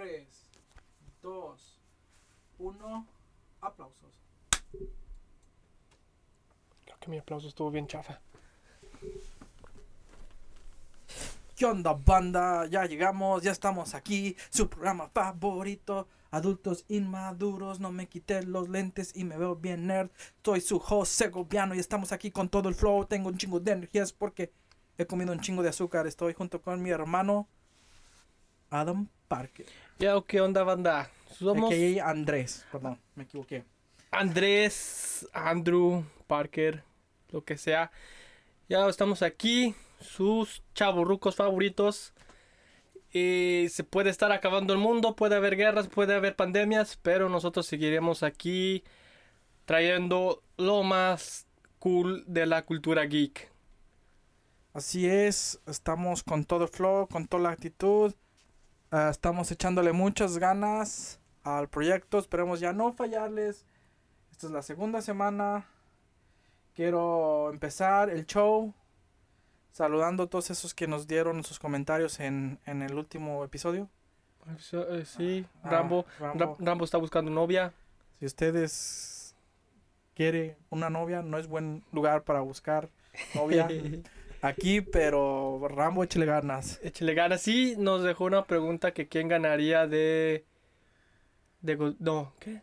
3, 2, 1. Aplausos. Creo que mi aplauso estuvo bien chafa. ¿Qué onda, banda? Ya llegamos, ya estamos aquí. Su programa favorito. Adultos inmaduros, no me quité los lentes y me veo bien nerd. Soy su host segoviano y estamos aquí con todo el flow. Tengo un chingo de energías porque he comido un chingo de azúcar. Estoy junto con mi hermano Adam Parker. Ya, ¿qué onda, banda? Somos AKA Andrés. Perdón, me equivoqué. Andrés, Andrew, Parker, lo que sea. Ya estamos aquí, sus chaburrucos favoritos. Y se puede estar acabando el mundo, puede haber guerras, puede haber pandemias, pero nosotros seguiremos aquí trayendo lo más cool de la cultura geek. Así es, estamos con todo el flow, con toda la actitud. Ah, estamos echándole muchas ganas al proyecto. Esperemos ya no fallarles. Esta es la segunda semana. Quiero empezar el show saludando a todos esos que nos dieron sus comentarios en, en el último episodio. Eh, Sí, Ah, Rambo, Rambo. Ra- Rambo está buscando novia. Si ustedes quiere una novia, no es buen lugar para buscar novia aquí, pero Rambo, échale ganas. Échale ganas. Sí, nos dejó una pregunta que quién ganaría de... de no, ¿qué?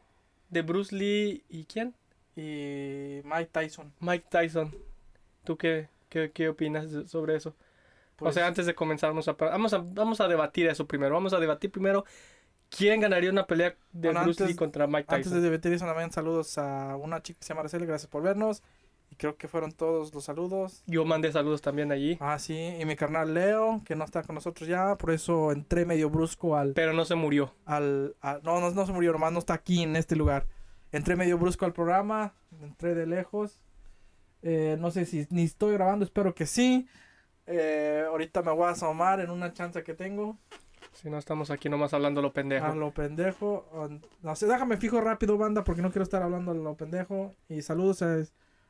De Bruce Lee y quién? Y Mike Tyson. Mike Tyson. ¿Tú qué, qué, qué opinas sobre eso? Pues, o sea, antes de comenzar, vamos a, vamos, a, vamos a debatir eso primero. Vamos a debatir primero quién ganaría una pelea de Bueno, Bruce antes- Lee contra Mike Antes Tyson. de debatir eso, también saludos a una chica que se llama Araceli, gracias por vernos. Y creo que fueron todos los saludos. Yo mandé saludos también allí. Ah, sí, y mi carnal Leo, que no está con nosotros ya, por eso entré medio brusco al... Pero no se murió. al a- no, no, no se murió, nomás no está aquí en este lugar. Entré medio brusco al programa, entré de lejos. Eh, no sé si ni estoy grabando, espero que sí. Eh, ahorita me voy a asomar en una chance que tengo. Si no estamos aquí nomás hablando lo pendejo. A lo pendejo. No sé, déjame fijo rápido, banda, porque no quiero estar hablando a lo pendejo. Y saludos a,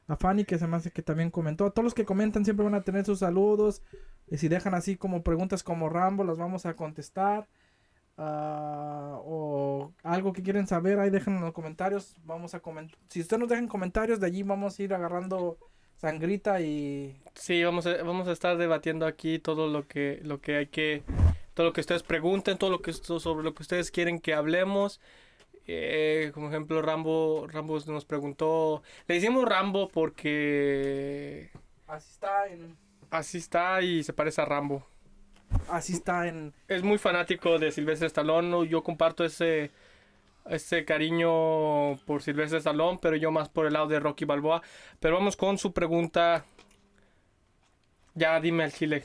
a Fanny, que se me hace que también comentó. Todos los que comentan siempre van a tener sus saludos. Y si dejan así como preguntas como Rambo, las vamos a contestar. Ah, o algo que quieren saber, ahí dejen en los comentarios. Vamos a comentar. Si ustedes nos dejan comentarios, de allí vamos a ir agarrando sangrita y Sí, vamos a, vamos a estar debatiendo aquí todo lo que, lo que hay que, todo lo que ustedes pregunten, todo lo que sobre lo que ustedes quieren que hablemos. Eh, como ejemplo, Rambo, Rambo nos preguntó, le decimos Rambo porque así está en. así está y se parece a Rambo. Así está en. Es muy fanático de Silvestre Stallone, yo comparto ese, ese cariño por Silvestre Stallone, pero yo más por el lado de Rocky Balboa. Pero vamos con su pregunta. Ya dime al chile.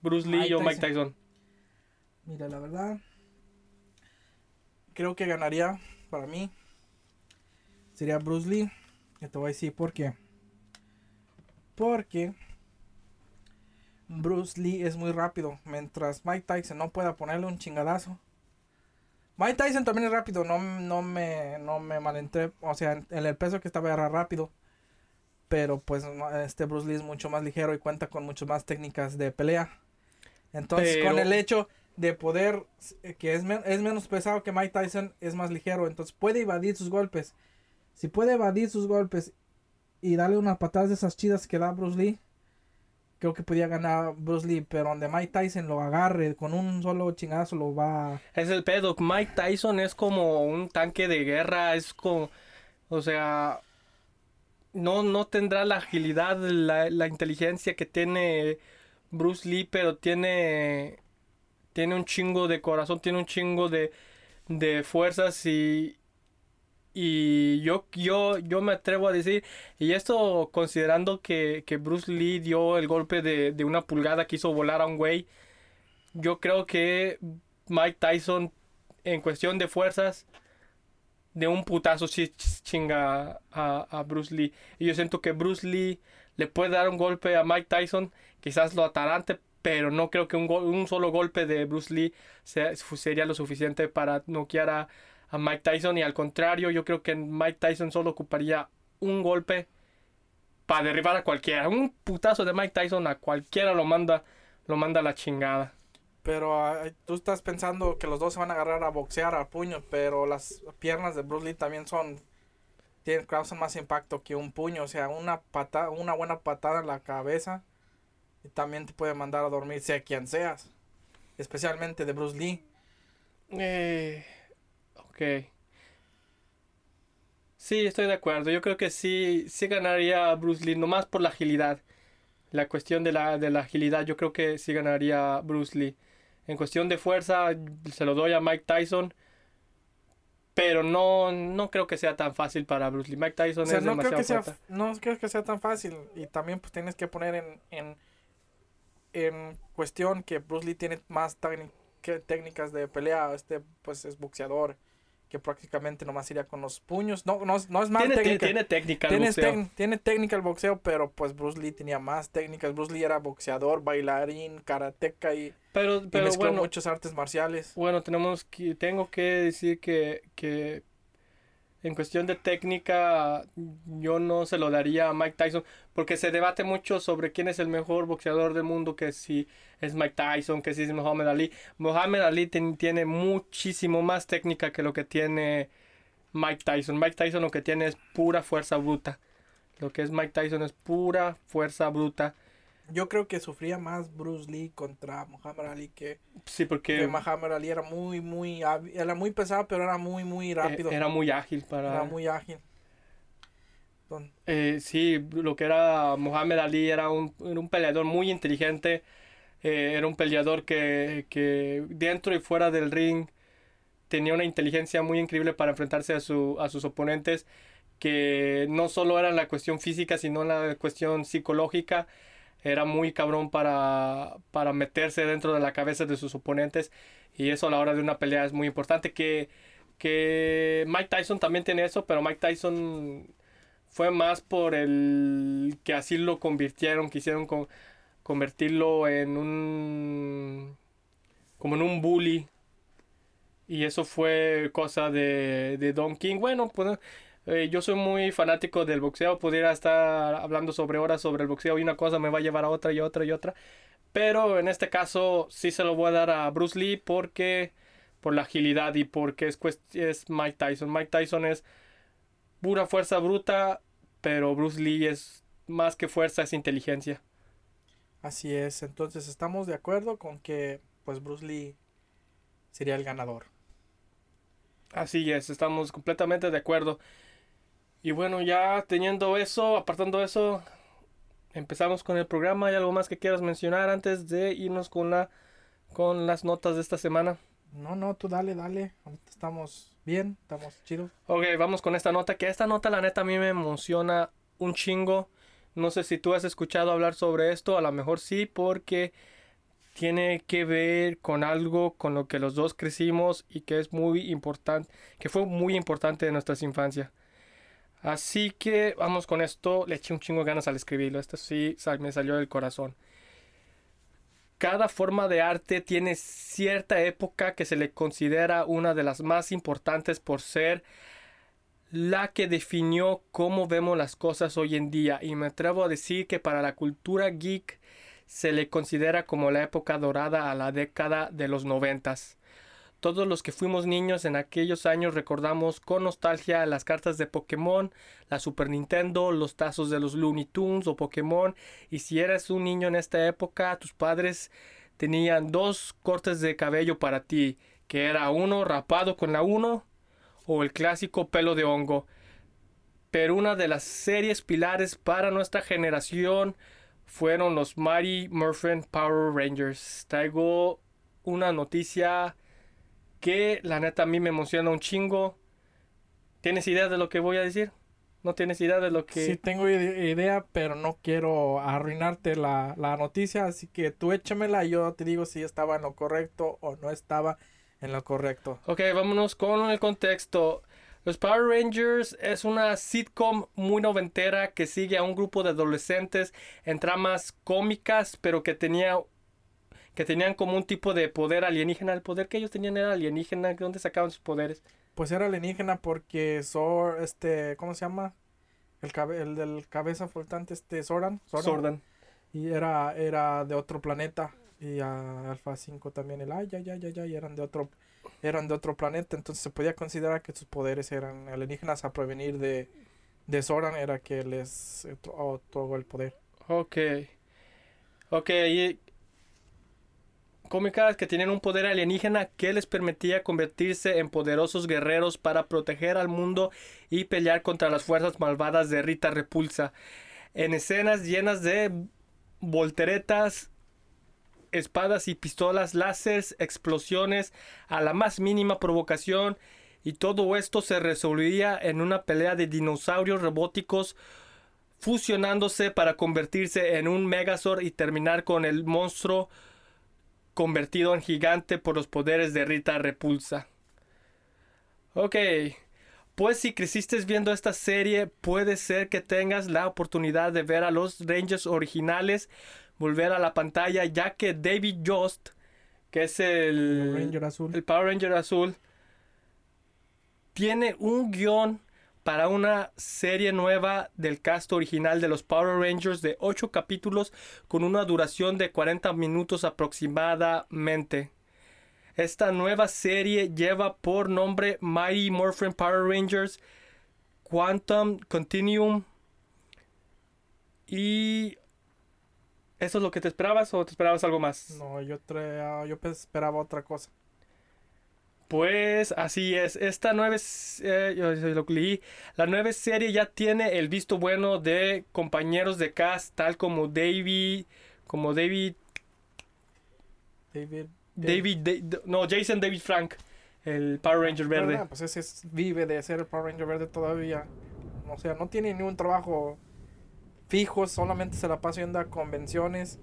Bruce Lee Mike o Mike. Tyson. Mira, la verdad, creo que ganaría para mí. Sería Bruce Lee. Y te voy a decir por qué. Porque Bruce Lee es muy rápido. Mientras Mike Tyson no pueda ponerle un chingadazo. Mike Tyson también es rápido. No, no me, no me malentré. O sea, en, en el peso que estaba era rápido. Pero pues este Bruce Lee es mucho más ligero y cuenta con muchas más técnicas de pelea. Entonces, con el hecho de poder, eh, que es, es menos pesado que Mike Tyson, es más ligero. Entonces, puede evadir sus golpes. Si puede evadir sus golpes y darle unas patadas de esas chidas que da Bruce Lee, creo que podía ganar Bruce Lee. Pero donde Mike Tyson lo agarre con un solo chingazo, lo va. Es el pedo. Mike Tyson es como un tanque de guerra. Es como. O sea. No, no tendrá la agilidad, la, la inteligencia que tiene Bruce Lee, pero tiene. Tiene un chingo de corazón, tiene un chingo de, de fuerzas y. Y yo, yo, yo me atrevo a decir, y esto considerando que, que Bruce Lee dio el golpe de, de una pulgada que hizo volar a un güey, yo creo que Mike Tyson, en cuestión de fuerzas, de un putazo sí ch- chinga a, a Bruce Lee. Y yo siento que Bruce Lee le puede dar un golpe a Mike Tyson, quizás lo atarante, pero no creo que un, un solo golpe de Bruce Lee sea- sería lo suficiente para noquear a, a Mike Tyson. Y al contrario, yo creo que Mike Tyson solo ocuparía un golpe para derribar a cualquiera. Un putazo de Mike Tyson a cualquiera lo manda, lo manda a la chingada. Pero tú estás pensando que los dos se van a agarrar a boxear a puño, pero las piernas de Bruce Lee también son tienen causan más impacto que un puño, o sea, una patada, una buena patada en la cabeza también te puede mandar a dormir sea quien seas, especialmente de Bruce Lee. Eh, ok. Sí, estoy de acuerdo. Yo creo que sí, sí ganaría Bruce Lee, nomás por la agilidad. La cuestión de la, de la agilidad, yo creo que sí ganaría Bruce Lee. En cuestión de fuerza, se lo doy a Mike Tyson. Pero no, no creo que sea tan fácil para Bruce Lee. Mike Tyson O sea, es no demasiado creo, que sea, no creo que sea tan fácil. Y también pues tienes que poner en, en, en cuestión que Bruce Lee tiene más que técnicas de pelea. Este pues es boxeador que prácticamente nomás iría con los puños. No, no, es- no es más Tiene, técnica. tiene técnica el Tiene, boxeo. tiene técnica el boxeo, pero pues Bruce Lee tenía más técnicas. Bruce Lee era boxeador, bailarín, karateca y, Pero, y pero mezcló bueno, muchas artes marciales. bueno, tenemos que, tengo que decir que, que en cuestión de técnica yo no se lo daría a Mike Tyson porque se debate mucho sobre quién es el mejor boxeador del mundo, que si es Mike Tyson, que si es Muhammad Ali. Muhammad Ali tiene muchísimo más técnica que lo que tiene Mike Tyson. Mike Tyson lo que tiene es pura fuerza bruta. Lo que es Mike Tyson es pura fuerza bruta. Yo creo que sufría más Bruce Lee contra Muhammad Ali que, Sí, porque que Muhammad Ali era muy, muy, era muy pesado, pero era muy, muy rápido. eh, era muy ágil para... Era muy ágil. Eh, sí, lo que era Muhammad Ali era un, era un peleador muy inteligente. eh, era un peleador que, que dentro y fuera del ring tenía una inteligencia muy increíble para enfrentarse a, su, a sus oponentes. Que no solo era la cuestión física, sino la cuestión psicológica. Era muy cabrón para, para meterse dentro de la cabeza de sus oponentes. Y eso a la hora de una pelea es muy importante. Que, que Mike Tyson también tiene eso, pero Mike Tyson fue más por el que así lo convirtieron, quisieron co- convertirlo en un como en un bully y eso fue cosa de, de Don King. Bueno, pues eh, yo soy muy fanático del boxeo, pudiera estar hablando sobre horas sobre el boxeo y una cosa me va a llevar a otra y otra y otra, pero en este caso sí se lo voy a dar a Bruce Lee porque por la agilidad y porque es, es Mike Tyson. Mike Tyson es pura fuerza bruta, pero Bruce Lee es más que fuerza, es inteligencia. Así es. Entonces estamos de acuerdo con que pues Bruce Lee sería el ganador. Así es, estamos completamente de acuerdo. Y bueno, ya teniendo eso, apartando eso, empezamos con el programa. ¿Hay algo más que quieras mencionar antes de irnos con la con las notas de esta semana? No, no, tú dale, dale. Estamos bien, estamos chidos. Ok, vamos con esta nota, que esta nota la neta a mí me emociona un chingo. No sé si tú has escuchado hablar sobre esto, a lo mejor sí, porque tiene que ver con algo con lo que los dos crecimos y que es muy importante, que fue muy importante en nuestras infancias. Así que vamos con esto, le eché un chingo de ganas al escribirlo, esto sí sal- me salió del corazón. Cada forma de arte tiene cierta época que se le considera una de las más importantes por ser la que definió cómo vemos las cosas hoy en día y me atrevo a decir que para la cultura geek se le considera como la época dorada a la década de los noventas. Todos los que fuimos niños en aquellos años recordamos con nostalgia las cartas de Pokémon, la Super Nintendo, los tazos de los Looney Tunes o Pokémon y si eres un niño en esta época tus padres tenían dos cortes de cabello para ti, que era uno rapado con la 1 o el clásico pelo de hongo. Pero una de las series pilares para nuestra generación fueron los Mighty Morphin Power Rangers. Traigo una noticia que la neta a mí me emociona un chingo. ¿Tienes idea de lo que voy a decir? ¿No tienes idea de lo que... Sí, tengo ide- idea, pero no quiero arruinarte la, la noticia, así que tú échamela y yo te digo si estaba en lo correcto o no estaba en lo correcto. Ok, vámonos con el contexto. Los Power Rangers es una sitcom muy noventera que sigue a un grupo de adolescentes en tramas cómicas, pero que tenía que tenían como un tipo de poder alienígena. El poder que ellos tenían era alienígena. ¿De dónde sacaban sus poderes? Pues era alienígena porque Sor, este, ¿cómo se llama? El, cabe- el del cabeza flotante, este, Soran. Sordan. Y era, era de otro planeta. y a Alpha 5 también el ay, ay, ay, ay, eran de otro eran de otro planeta, entonces se podía considerar que sus poderes eran alienígenas a prevenir de de Zoran era que les eh, to- otorgó el poder. Ok. Ok, y cómicas que tenían un poder alienígena que les permitía convertirse en poderosos guerreros para proteger al mundo y pelear contra las fuerzas malvadas de Rita Repulsa. En escenas llenas de volteretas, espadas y pistolas, láseres, explosiones, a la más mínima provocación, y todo esto se resolvía en una pelea de dinosaurios robóticos fusionándose para convertirse en un Megazord y terminar con el monstruo convertido en gigante por los poderes de Rita Repulsa. Ok, pues si creciste viendo esta serie, puede ser que tengas la oportunidad de ver a los Rangers originales volver a la pantalla, ya que David Jost, que es el, El Ranger azul. el Power Ranger azul, tiene un guion para una serie nueva del cast original de los Power Rangers de 8 capítulos con una duración de 40 minutos aproximadamente. Esta nueva serie lleva por nombre Mighty Morphin Power Rangers Quantum Continuum. Y... ¿Eso es lo que te esperabas o te esperabas algo más? No, yo yo esperaba otra cosa. Pues así es, esta nueva, eh, yo- yo lo leí, la nueva serie ya tiene el visto bueno de compañeros de cast tal como David, como David, David. David, Da- no, Jason David Frank, el Power Ranger verde. ¿Verdad? Pues ese es- vive de ser el Power Ranger verde todavía. O sea, no tiene ni un trabajo fijo, solamente se la pasa yendo a convenciones.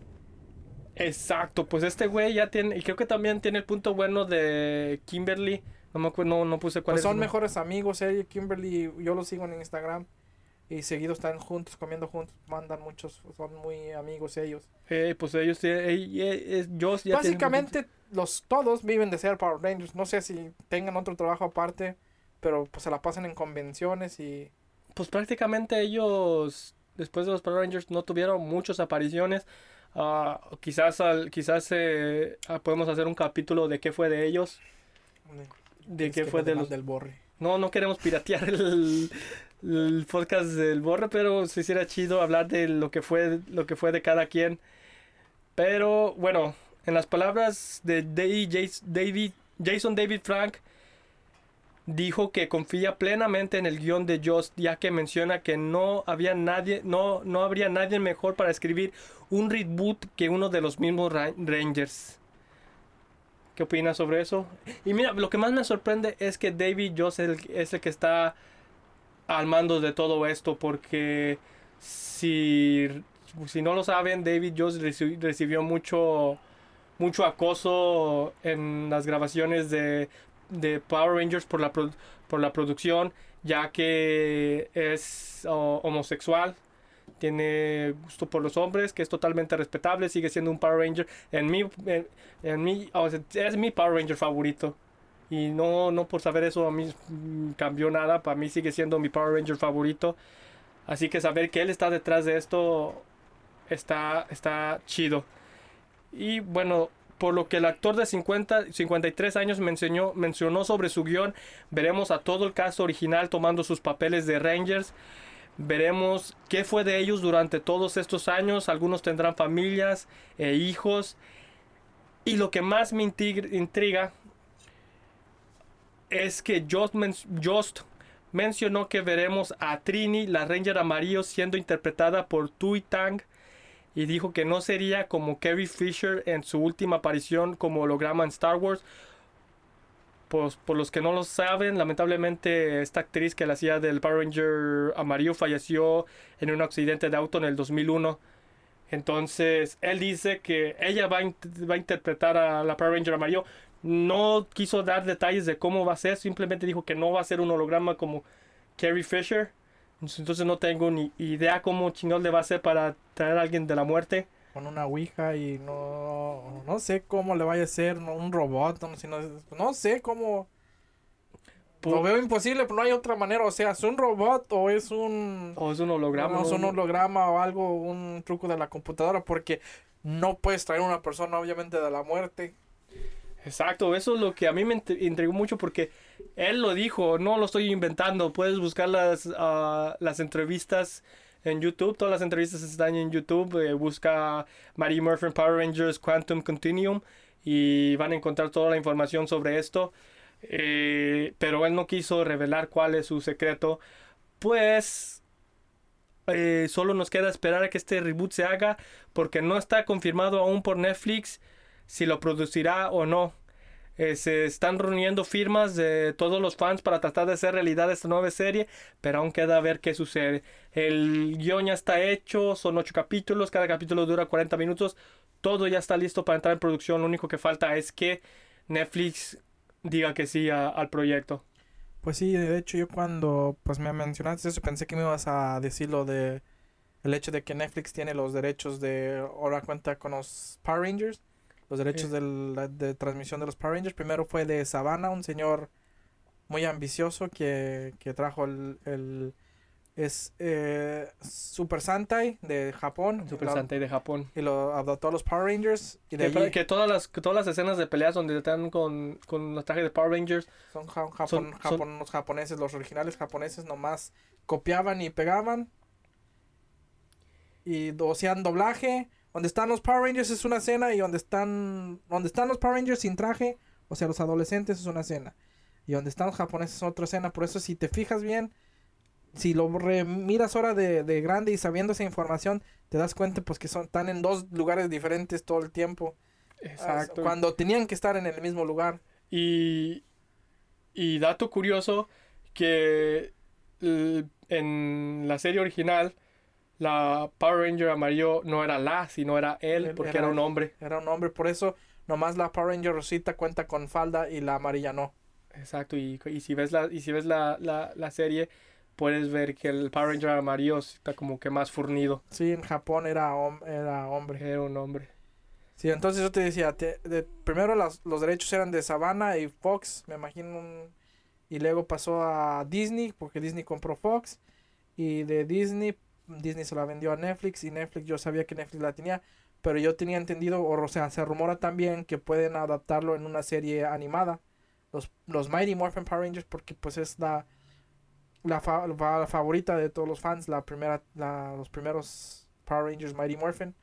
Exacto, pues este güey ya tiene, y creo que también tiene el punto bueno de Kimberly, no me acuerdo, no, no puse cuál Pues es. son mejores amigos, ella y Kimberly, yo los sigo en Instagram. Y seguido están juntos, comiendo juntos, mandan muchos, son muy amigos ellos. Eh, pues ellos, eh, eh, eh, ya tiene- Básicamente, los todos viven de ser Power Rangers. No sé si tengan otro trabajo aparte, pero pues se la pasan en convenciones y pues prácticamente ellos después de los Power Rangers no tuvieron muchas apariciones. Ah, quizás al- quizás eh, ah, podemos hacer un capítulo de qué fue de ellos, de es qué fue de los del borre. no no queremos piratear el, el podcast del borre, pero si hiciera chido hablar de lo que fue lo que fue de cada quien. Pero bueno, en las palabras de David Jason David Frank dijo que confía plenamente en el guion de Joss, ya que menciona que no había nadie, no, no habría nadie mejor para escribir un reboot que uno de los mismos Ra- Rangers. ¿Qué opinas sobre eso? Y mira, lo que más me sorprende es que David Joss es el, que está al mando de todo esto, porque si, si no lo saben, David Joss reci- recibió mucho, mucho acoso en las grabaciones de, de Power Rangers por la, pro- por la producción, ya que es homosexual, tiene gusto por los hombres, que es totalmente respetable, sigue siendo un Power Ranger. En mi, en, en mi, es mi Power Ranger favorito. Y no, no por saber eso a mí cambió nada, para mí sigue siendo mi Power Ranger favorito. Así que saber que él está detrás de esto está, está chido. Y bueno, por lo que el actor de 50, 53 años mencionó, mencionó sobre su guion, veremos a todo el cast original tomando sus papeles de Rangers. Veremos qué fue de ellos durante todos estos años. Algunos tendrán familias e hijos. Y lo que más me intriga es que Jost, Jost mencionó que veremos a Trini, la Ranger amarillo, siendo interpretada por Tui Tang. Y dijo que no sería como Carrie Fisher en su última aparición como holograma en Star Wars. Pues por los que no lo saben, lamentablemente esta actriz que la hacía del Power Ranger amarillo falleció en un accidente de auto en el 2001. Entonces, él dice que ella va a, va a interpretar a la Power Ranger amarillo. No quiso dar detalles de cómo va a ser, simplemente dijo que no va a ser un holograma como Carrie Fisher. Entonces no tengo ni idea cómo chingón le va a hacer para traer a alguien de la muerte. Con una ouija y no, no sé cómo le vaya a ser no, un robot, no, si no, sé cómo... Lo Por- veo imposible, pero no hay otra manera. O sea, ¿es un robot o es un... O es un holograma. no, es un holograma o algo, un truco de la computadora? Porque no puedes traer una persona obviamente de la muerte. Exacto, eso es lo que a mí me int- intrigó mucho porque él lo dijo, no lo estoy inventando, puedes buscar las, ah, las entrevistas en YouTube, todas las entrevistas están en YouTube, eh, busca Mary Murphy Power Rangers Quantum Continuum y van a encontrar toda la información sobre esto, Eh, pero él no quiso revelar cuál es su secreto, pues eh, solo nos queda esperar a que este reboot se haga porque no está confirmado aún por Netflix si lo producirá o no. Eh, se están reuniendo firmas de todos los fans para tratar de hacer realidad esta nueva serie, pero aún queda ver qué sucede. El guion ya está hecho, son ocho capítulos, cada capítulo dura 40 minutos, todo ya está listo para entrar en producción, lo único que falta es que Netflix diga que sí al proyecto. Pues sí, de hecho yo cuando pues me mencionaste eso pensé que me ibas a decir lo de el hecho de que Netflix tiene los derechos de ahora cuenta con los Power Rangers, los derechos Sí. de, transmisión de los Power Rangers. Primero fue de Savannah, un señor muy ambicioso que, que trajo el, el- es eh, Super Sentai de Japón Super lo- Sentai de Japón. y lo adoptó a los Power Rangers y de Que, todas las que todas las escenas de peleas donde están con, con los trajes de Power Rangers son, ja- Japón- son- Japón- los japoneses, los originales japoneses nomás copiaban y pegaban y hacían doblaje. Donde están los Power Rangers es una escena y donde están donde están los Power Rangers sin traje, o sea, los adolescentes es una escena. Y donde están los japoneses es otra escena. Por eso si te fijas bien, si lo miras ahora de, de grande y sabiendo esa información, te das cuenta pues que son están en dos lugares diferentes todo el tiempo. Exacto. Cuando tenían que estar en el mismo lugar. Y, y dato curioso que en la serie original la Power Ranger amarillo no era la, sino era él, Él porque era era un hombre. Era un hombre, por eso nomás la Power Ranger Rosita cuenta con falda y la amarilla no. Exacto, y, y si ves la, y si ves la, la, la serie, puedes ver que el Power Ranger amarillo está como que más fornido. Sí, en Japón era, hom- era hombre. Era un hombre. Sí, entonces yo te decía, te- de- primero las- los derechos eran de Savannah y Fox, me imagino, un- y luego pasó a Disney, porque Disney compró Fox, y de Disney, Disney se la vendió a Netflix, y Netflix, yo sabía que Netflix la tenía, pero yo tenía entendido, o, o sea, se rumora también que pueden adaptarlo en una serie animada, los, los Mighty Morphin Power Rangers, porque pues es la, la, fa- la favorita de todos los fans, la primera, la, los primeros Power Rangers Mighty Morphin.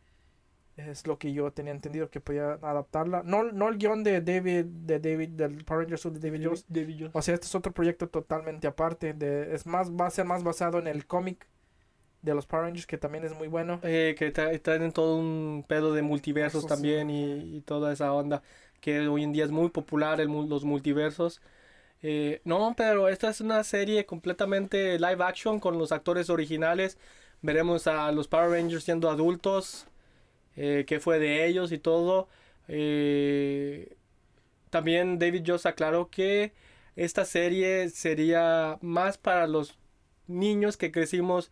Es lo que yo tenía entendido que podía adaptarla. No, no el guion de David, de David, del Power Rangers de David Jones. David Jones. O sea, este es otro proyecto totalmente aparte. De, es más, va a ser más basado en el cómic de los Power Rangers, que también es muy bueno. Eh, que tra- traen todo un pedo de multiversos Eso sí. también y, y toda esa onda que hoy en día es muy popular el, los multiversos. Eh, no, pero esta es una serie completamente live action con los actores originales. Veremos a los Power Rangers siendo adultos, eh, qué fue de ellos y todo. Eh, también David Jones aclaró que esta serie sería más para los niños que crecimos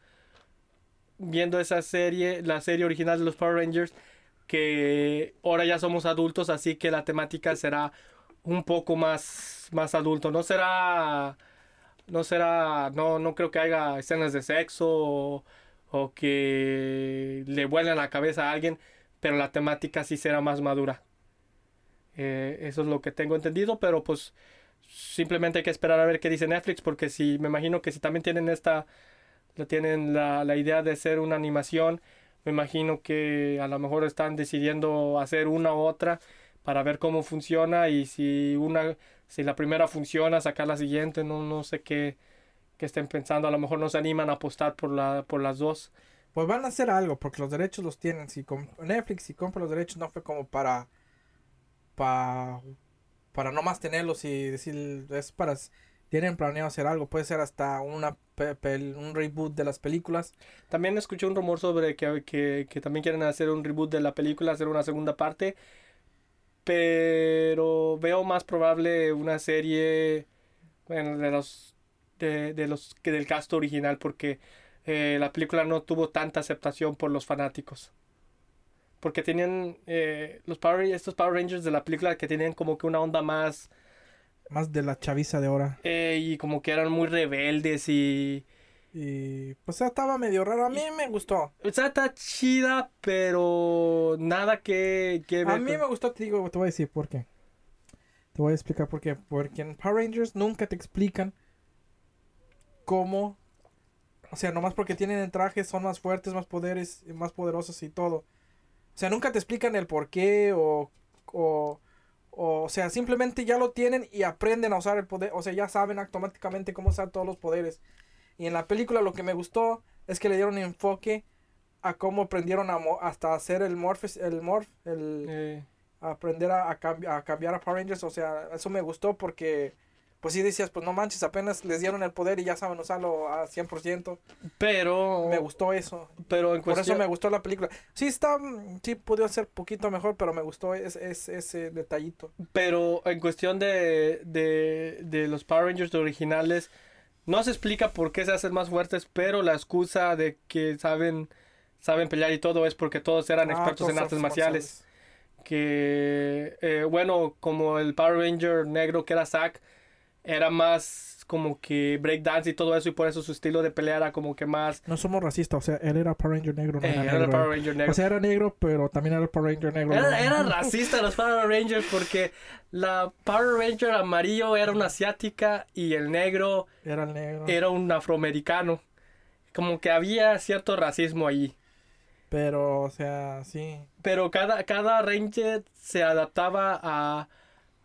viendo esa serie, la serie original de los Power Rangers, que ahora ya somos adultos, así que la temática será un poco más, más adulto. No será, no será, no, no creo que haya escenas de sexo o, o que le vuelen la cabeza a alguien, pero la temática sí será más madura. Eh, eso es lo que tengo entendido, pero pues simplemente hay que esperar a ver qué dice Netflix, porque si me imagino que si también tienen esta tienen la, la idea de hacer una animación. Me imagino que a lo mejor están decidiendo hacer una u otra para ver cómo funciona y si una si la primera funciona sacar la siguiente no no sé qué, qué estén pensando a lo mejor no se animan a apostar por la por las dos Pues van a hacer algo, porque los derechos los tienen. Si Netflix, si compra los derechos, no fue como para. para para no más tenerlos y decir. Es para. Tienen planeado hacer algo. Puede ser hasta una un reboot de las películas. también escuché un rumor sobre que, que, que también quieren hacer un reboot de la película hacer una segunda parte pero veo más probable una serie bueno, de los de, de los que del cast original porque eh, la película no tuvo tanta aceptación por los fanáticos porque tenían eh, los Power estos Power Rangers de la película que tenían como que una onda más Más de la chaviza de ahora. eh, y como que eran muy rebeldes y Y pues estaba medio raro. A mí me gustó. O sea, está chida, pero nada que, que A ver mí con- me gustó, te digo, te voy a decir por qué. Te voy a explicar por qué. Porque en Power Rangers nunca te explican cómo. O sea, nomás porque tienen el traje son más fuertes, más poderes, más poderosos y todo. O sea, nunca te explican el por qué o, o, o, o sea, simplemente ya lo tienen y aprenden a usar el poder. O sea, ya saben automáticamente cómo usar todos los poderes. Y en la película lo que me gustó es que le dieron enfoque a cómo aprendieron a hasta hacer el morph, el morph, el Eh, aprender a, a, cambi- a cambiar a Power Rangers. O sea, eso me gustó porque, pues sí decías, pues no manches, apenas les dieron el poder y ya saben usarlo a 100%. pero, Me gustó eso. pero en Por eso me gustó la película. Sí está, sí pudo ser poquito mejor, pero me gustó ese, ese, ese detallito. pero en cuestión de, de, de los Power Rangers originales, no se explica por qué se hacen más fuertes, pero la excusa de que saben, saben pelear y todo es porque todos eran Ah, expertos todos en artes marciales. que eh, bueno como el Power Ranger negro que era Zack era más como que breakdance y todo eso y por eso su estilo de pelea era como que más No somos racistas, o sea, él era Power Ranger negro, no eh, era era negro. Power. Ranger negro O sea, era negro, pero también era Power Ranger negro. era, era racista los Power Rangers porque la Power Ranger amarillo era una asiática y el negro Era el negro. era un afroamericano como que había cierto racismo allí Pero, o sea, sí. pero cada, cada Ranger se adaptaba a,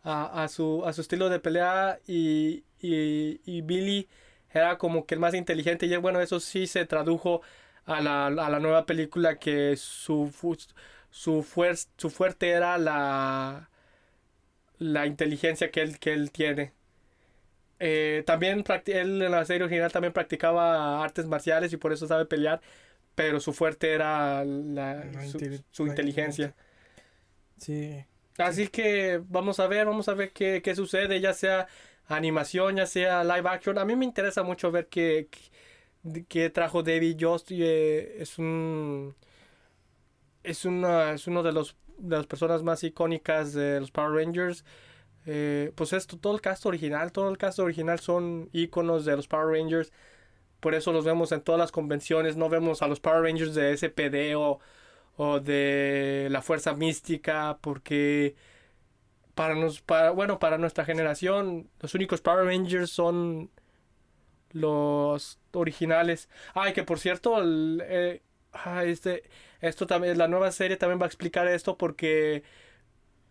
a, a su, a su estilo de pelea y, y, y Billy era como que el más inteligente y bueno, eso sí se tradujo a la, a la nueva película que su, su, fuer- su fuerte era la, la inteligencia que él, que él tiene. Eh, también él en la serie original también practicaba artes marciales y por eso sabe pelear, pero su fuerte era la, La su, inteli- su la inteligencia. Sí. Así que vamos a ver, vamos a ver qué, qué sucede, ya sea animación, ya sea live action. A mí me interesa mucho ver qué, qué, qué trajo David Yost. y, eh, es un es una es uno de los de las personas más icónicas de los Power Rangers. Eh, pues esto, todo el cast original, todo el cast original son íconos de los Power Rangers. Por eso los vemos en todas las convenciones. No vemos a los Power Rangers de SPD o, o de la Fuerza Mística. Porque para nos, para, bueno, para nuestra generación, los únicos Power Rangers son los originales. Ay, que por cierto, el, eh, ah, este, esto también, la nueva serie también va a explicar esto porque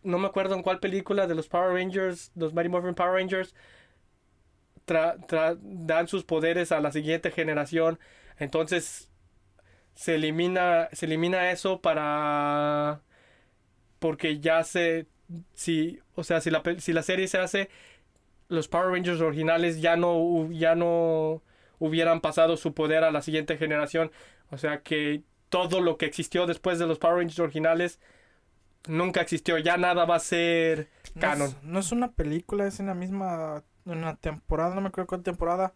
no me acuerdo en cuál película de los Power Rangers, los Mighty Morphin Power Rangers, tra- tra- dan sus poderes a la siguiente generación. Entonces se elimina, se elimina eso para porque ya se si o sea si la si la serie se hace los Power Rangers originales ya no ya no hubieran pasado su poder a la siguiente generación o sea que todo lo que existió después de los Power Rangers originales nunca existió ya nada va a ser No canon es, no es una película, es en la misma. En una temporada, no me acuerdo cuál temporada.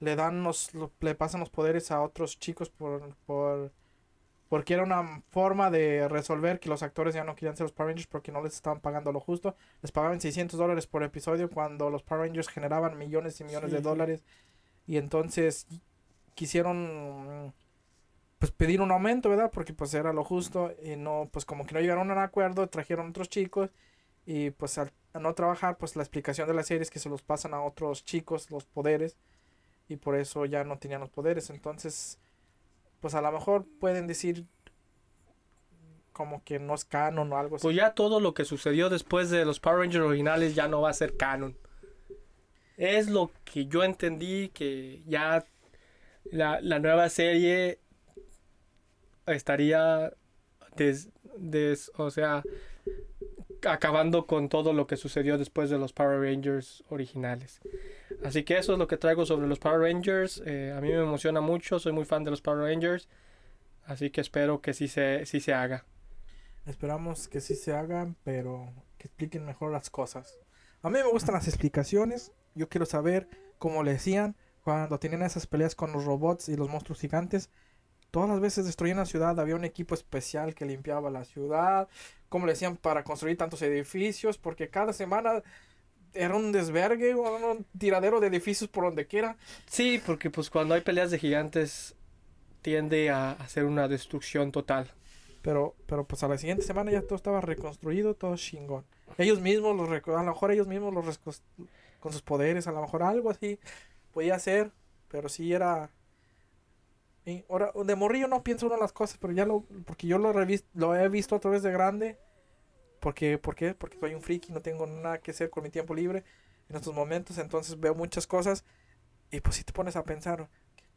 Le dan los. lo- le pasan los poderes a otros chicos por. por porque era una forma de resolver que los actores ya no querían ser los Power Rangers porque no les estaban pagando lo justo. Les pagaban 600 dólares por episodio cuando los Power Rangers generaban millones y millones de dólares. Y entonces quisieron pues pedir un aumento, ¿verdad? Porque pues era lo justo y no, pues como que no llegaron a un acuerdo, trajeron otros chicos y pues al a no trabajar, pues la explicación de la serie es que se los pasan a otros chicos los poderes y por eso ya no tenían los poderes. Entonces, pues a lo mejor pueden decir como que no es canon o algo así. pues ya todo lo que sucedió después de los Power Rangers originales ya no va a ser canon es lo que yo entendí que ya la, la nueva serie estaría des, des- o sea acabando con todo lo que sucedió después de los Power Rangers originales así que eso es lo que traigo sobre los Power Rangers Eh, a mí me emociona mucho soy muy fan de los Power Rangers así que espero que sí se, sí se haga Esperamos que sí se hagan, pero que expliquen mejor las cosas. A mí me gustan las explicaciones. Yo quiero saber cómo le decían cuando tenían esas peleas con los robots y los monstruos gigantes. Todas las veces destruían la ciudad, había un equipo especial que limpiaba la ciudad. Cómo le decían para construir tantos edificios, porque cada semana era un desvergue, un tiradero de edificios por donde quiera. Sí, porque pues cuando hay peleas de gigantes tiende a hacer una destrucción total. Pero, pero pues a la siguiente semana ya todo estaba reconstruido, todo chingón. Ellos mismos, los a lo mejor ellos mismos los con sus poderes, a lo mejor algo así podía ser, pero sí era... Y ahora, de morrillo no pienso una de las cosas, pero ya lo, porque yo lo, lo he visto otra vez de grande, porque, ¿por qué? Porque soy un friki, no tengo nada que hacer con mi tiempo libre en estos momentos, entonces veo muchas cosas y pues si te pones a pensar,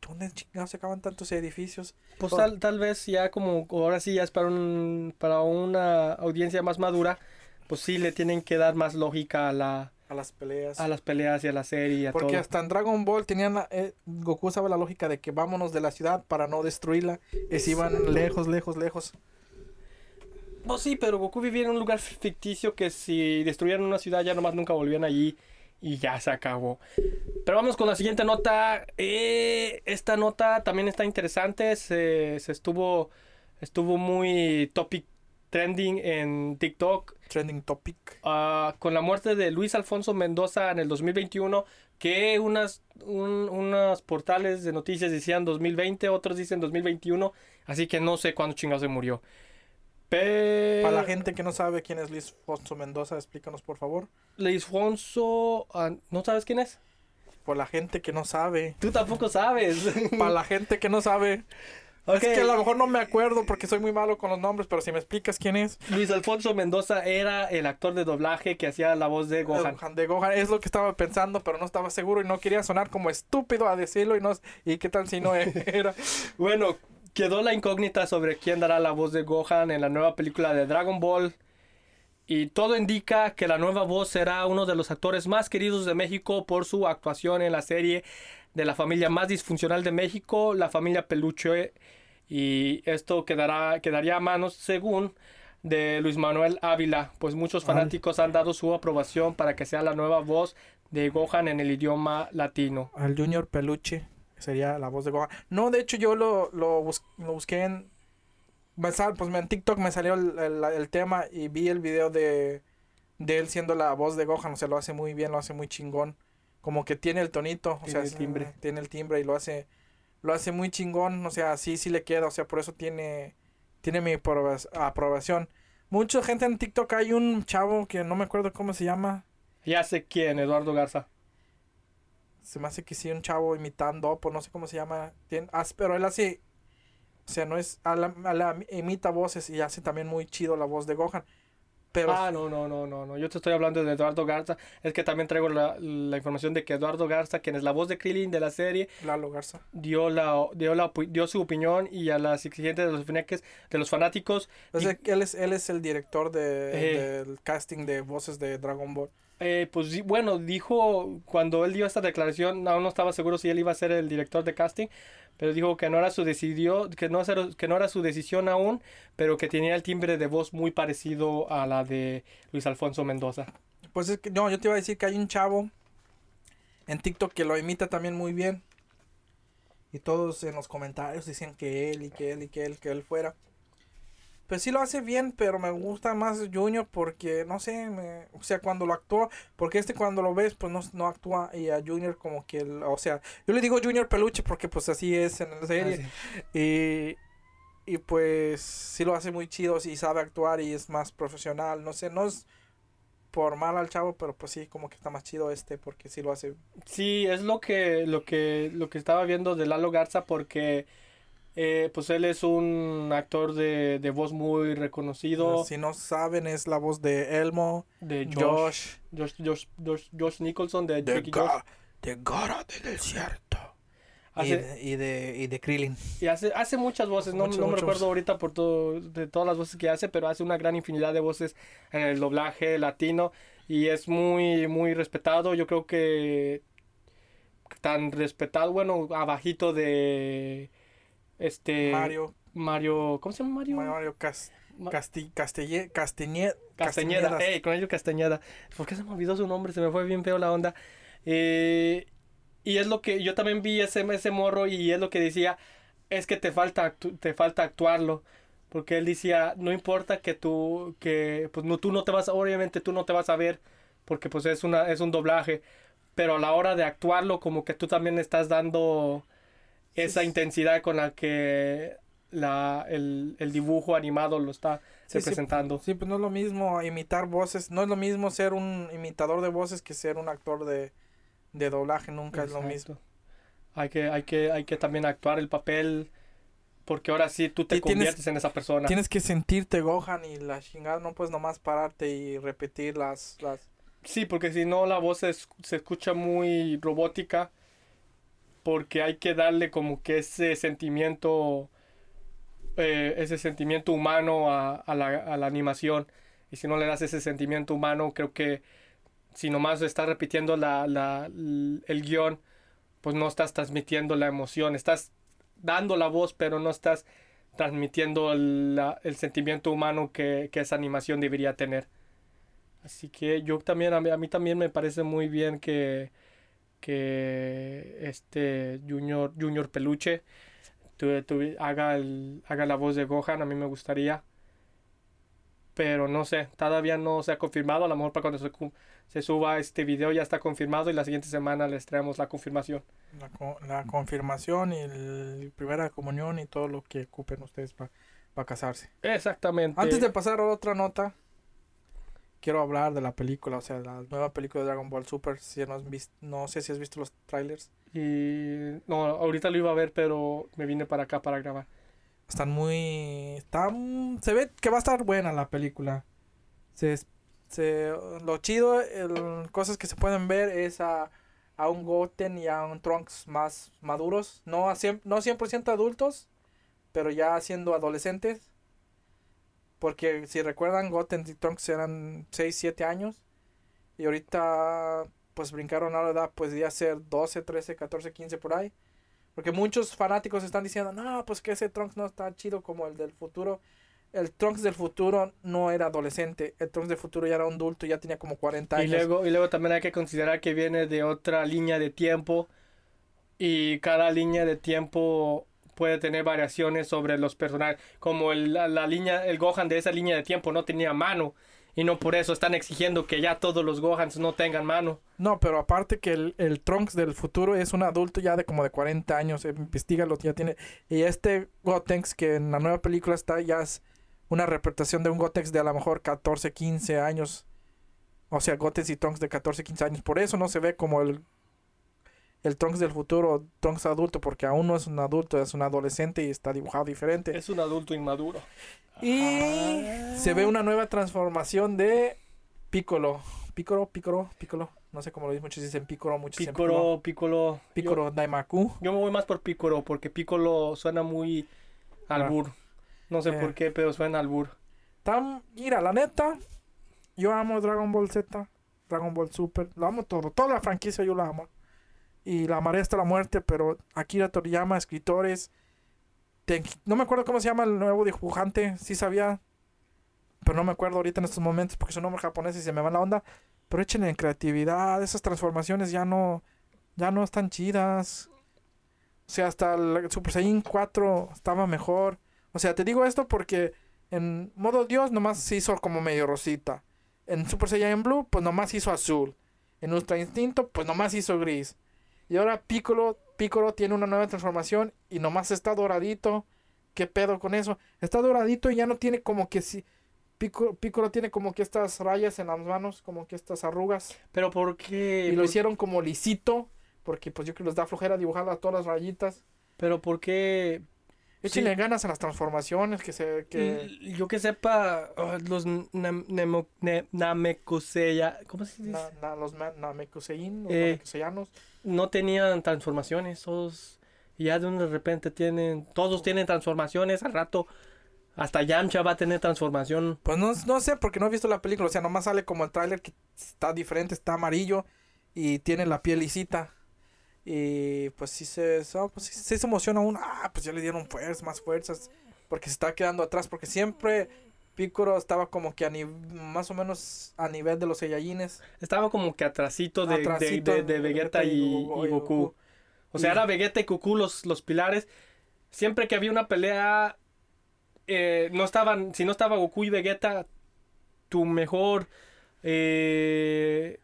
¿dónde chingados se acaban tantos edificios? Pues Oh. tal, tal vez ya como ahora sí ya es para, un, para una audiencia más madura, pues sí le tienen que dar más lógica a, la, A las peleas. a las peleas y a la serie y a Porque todo. hasta en Dragon Ball tenían la- eh, Goku sabe la lógica de que vámonos de la ciudad para no destruirla. Y se iban lejos, lejos, lejos. Pues sí, pero Goku vivía en un lugar ficticio que si destruyeran una ciudad ya nomás nunca volvían allí y ya se acabó. Pero vamos con la siguiente nota. Eh, esta nota también está interesante. Se, se estuvo, estuvo muy topic trending en TikTok. Trending topic. Ah, con la muerte de Luis Alfonso Mendoza en el 2021, que unas, un- unos portales de noticias decían 2020, otros dicen 2021, así que no sé cuándo chingado se murió. Pero... Para la gente que no sabe quién es Luis Fonso Mendoza, explícanos por favor. Luis Alfonso, ah, ¿no sabes quién es? Por la gente que no sabe. Tú tampoco sabes. Para la gente que no sabe. Es que a lo mejor no me acuerdo porque soy muy malo con los nombres, pero si me explicas quién es. Luis Alfonso Mendoza era el actor de doblaje que hacía la voz de Gohan. Gohan de Gohan es lo que estaba pensando, pero no estaba seguro y no quería sonar como estúpido a decirlo y no y qué tal si no era. Bueno, quedó la incógnita sobre quién dará la voz de Gohan en la nueva película de Dragon Ball. Y todo indica que la nueva voz será uno de los actores más queridos de México por su actuación en la serie de la familia más disfuncional de México, la familia Peluche. Y esto quedará, quedaría a manos, según, de Luis Manuel Ávila, pues muchos fanáticos han dado su aprobación para que sea la nueva voz de Gohan en el idioma latino. Al Junior Peluche sería la voz de Gohan. No, de hecho yo lo, lo, bus- lo busqué en... me sal- pues en TikTok me salió el, el- el tema y vi el video de, de él siendo la voz de Gohan. O sea, lo hace muy bien, lo hace muy chingón. Como que tiene el tonito, o Tiene sea, el timbre. tiene el timbre y lo hace, lo hace muy chingón. O sea, sí, sí le queda. O sea, por eso tiene, tiene mi aproba- aprobación. Mucha gente en TikTok hay un chavo que no me acuerdo cómo se llama. Ya sé quién, Eduardo Garza. Se me hace que sí, un chavo imitando, pues no sé cómo se llama. Tiene, haz- pero él hace. O sea, no es. A la, a la- imita voces y hace también muy chido la voz de Gohan. Pero. Ah, no, no, no, no, no. Yo te estoy hablando de Eduardo Garza. Es que también traigo la, la información de que Eduardo Garza, quien es la voz de Krillin de la serie, Lalo Garza. dio la, dio la dio su opinión y a las exigencias de los fanáticos, de los fanáticos O sea, que él es, él es el director de, Eh. del casting de voces de Dragon Ball. Eh, pues bueno, dijo cuando él dio esta declaración, aún no estaba seguro si él iba a ser el director de casting, pero dijo que no era su decidió, que no era, que no era su decisión aún, pero que tenía el timbre de voz muy parecido a la de Luis Alfonso Mendoza. Pues es que. No, yo te iba a decir que hay un chavo en TikTok que lo imita también muy bien. Y todos en los comentarios dicen que él y que él y que él, que él fuera. Pues sí lo hace bien, pero me gusta más Junior porque, no sé, me- o sea, cuando lo actúa, porque este cuando lo ves, pues no, no actúa y a Junior como que, el- o sea, yo le digo Junior Peluche porque pues así es en la serie. Ah, Y, y pues sí lo hace muy chido, sí sabe actuar y es más profesional, no sé, no es por mal al chavo, pero pues sí, como que está más chido este porque sí lo hace. Sí, es lo que, lo que, lo que estaba viendo de Lalo Garza porque eh, pues él es un actor de, de voz muy reconocido Si no saben, es la voz de Elmo, de Josh, Josh, Josh, Josh, Josh, Josh Nicholson de de, Drake y Josh. De Gara del Desierto. y, Hace, de, y, de, y de Krillin. y hace, hace muchas voces, no, no me recuerdo ahorita por todo, de todas las voces que hace, pero hace una gran infinidad de voces en el doblaje latino y es muy, muy respetado. Yo creo que tan respetado, bueno, abajito de este Mario, Mario, ¿cómo se llama Mario? Mario Cas, Ma- Casti, Castañe- Castañeda, Castañedas. ey, con ello Castañeda. ¿Por qué se me olvidó su nombre? Se me fue bien feo la onda. Eh, y es lo que yo también vi ese, ese morro y es lo que decía, es que te falta, te falta actuarlo. Porque él decía, no importa que tú, que, pues no, tú no te vas, obviamente tú no te vas a ver porque pues es, una, es un doblaje, pero a la hora de actuarlo como que tú también estás dando esa intensidad con la que la, el, el dibujo animado lo está Sí, representando. Sí, pues no es lo mismo imitar voces, no es lo mismo ser un imitador de voces que ser un actor de, de doblaje, nunca es lo mismo. Hay que, hay, que, hay que también actuar el papel, porque ahora sí tú te Y tienes- conviertes en esa persona. Tienes que sentirte Gohan y la chingada, no puedes nomás pararte y repetir las... las... Sí, porque si no la voz se, es- se escucha muy robótica, porque hay que darle como que ese sentimiento, eh, ese sentimiento humano a, a la, a la animación. Y si no le das ese sentimiento humano, creo que si nomás estás repitiendo la, la- el guion, pues no estás transmitiendo la emoción. Estás dando la voz, pero no estás transmitiendo la- el sentimiento humano que, que esa animación debería tener. Así que yo también, a mí, a mí también me parece muy bien que, que este Junior, Junior Peluche tu- tu- haga, el, haga la voz de Gohan, a mí me gustaría. Pero no sé, todavía no se ha confirmado. A lo mejor para cuando se, se suba este video ya está confirmado y la siguiente semana les traemos la confirmación. La, la confirmación y el primera comunión y todo lo que ocupen ustedes para casarse. Exactamente. Antes de pasar a otra nota, quiero hablar de la película, o sea, la nueva película de Dragon Ball Super. Si no, has vis- no sé si has visto los trailers. Y no, ahorita lo iba a ver, pero me vine para acá para grabar. Están muy... Están, se ve que va a estar buena la película. Se, se, lo chido, el- cosas que se pueden ver es a, a un Goten y a un Trunks más maduros. No, a cien- no 100% adultos, pero ya siendo adolescentes. Porque si recuerdan, Goten y Trunks eran 6, 7 años. Y ahorita pues brincaron a la edad pues ya ser 12, 13, 14, 15 por ahí. Porque muchos fanáticos están diciendo, no, pues que ese Trunks no está chido como el del futuro. El Trunks del futuro no era adolescente. El Trunks del futuro ya era un adulto, ya tenía como 40 Y años. luego, y luego también hay que considerar que viene de otra línea de tiempo y cada línea de tiempo puede tener variaciones sobre los personajes. Como el, la, línea, el Gohan de esa línea de tiempo no tenía mano y no por eso están exigiendo que ya todos los Gohans no tengan mano. No, pero aparte que el, el Trunks del futuro es un adulto ya de como de 40 años. eh, Investígalo, ya tiene. Y este Gotenks que en la nueva película está ya es una representación de un Gotenks de a lo mejor 14, 15 años. O sea, Gotenks y Trunks de 14, 15 años. Por eso no se ve como el, el Trunks del futuro, Trunks adulto, porque aún no es un adulto, es un adolescente y está dibujado diferente. Es un adulto inmaduro. Y se ve una nueva transformación de Piccolo. Piccolo, Piccolo, Piccolo. No sé cómo lo dicen, muchos dicen Piccolo, muchos dicen Piccolo. Piccolo, Piccolo. Daimaku. Yo, me voy más por Piccolo porque Piccolo suena muy albur. No sé Eh. por qué, pero suena albur. Tam, mira, la neta, yo amo Dragon Ball Z, Dragon Ball Super, lo amo todo, toda la franquicia yo la amo. Y la amaré hasta la muerte, pero Akira Toriyama, escritores, no me acuerdo cómo se llama el nuevo dibujante, sí sabía, pero no me acuerdo ahorita en estos momentos porque son nombres japoneses y se me va la onda. Pero échenle en creatividad, esas transformaciones ya no, ya no están chidas. O sea, hasta el Super Saiyan 4 estaba mejor. O sea, te digo esto porque en modo Dios nomás se hizo como medio rosita. En Super Saiyan Blue, pues nomás hizo azul. En Ultra Instinto, pues nomás hizo gris. Y ahora Piccolo, Piccolo tiene una nueva transformación y nomás está doradito. ¿Qué pedo con eso? Está doradito y ya no tiene como que si... Piccolo, Piccolo tiene como que estas rayas en las manos, como que estas arrugas. Pero ¿por qué? Y lo hicieron como lisito, porque pues yo creo que les da flojera dibujar todas las rayitas. Pero ¿por qué? Échenle ganas a las transformaciones que se... Que... Yo que sepa, ah, los nam- nemo- ne- Namekuseya, ¿cómo se dice? Na- na- los Namekusein, los Eh. Namekuseyanos. No tenían transformaciones, todos. Ya de un de repente tienen, todos tienen transformaciones, al rato hasta Yamcha va a tener transformación. Pues no, no sé, porque no he visto la película. O sea, nomás sale como el tráiler que está diferente, está amarillo y tiene la piel lisita. Y pues sí se, pues, sí, sí se emociona uno. Ah, pues ya le dieron fuerzas, más fuerzas. Porque se está quedando atrás. Porque siempre Piccolo estaba como que a más o menos a nivel de los Saiyajines. Estaba como que atrasito de, de- Atrasito de- de Vegeta y, y Goku. O sea, Y- era Vegeta y Goku los, los pilares. Siempre que había una pelea, eh, no estaban, si no estaba Goku y Vegeta, tu mejor eh,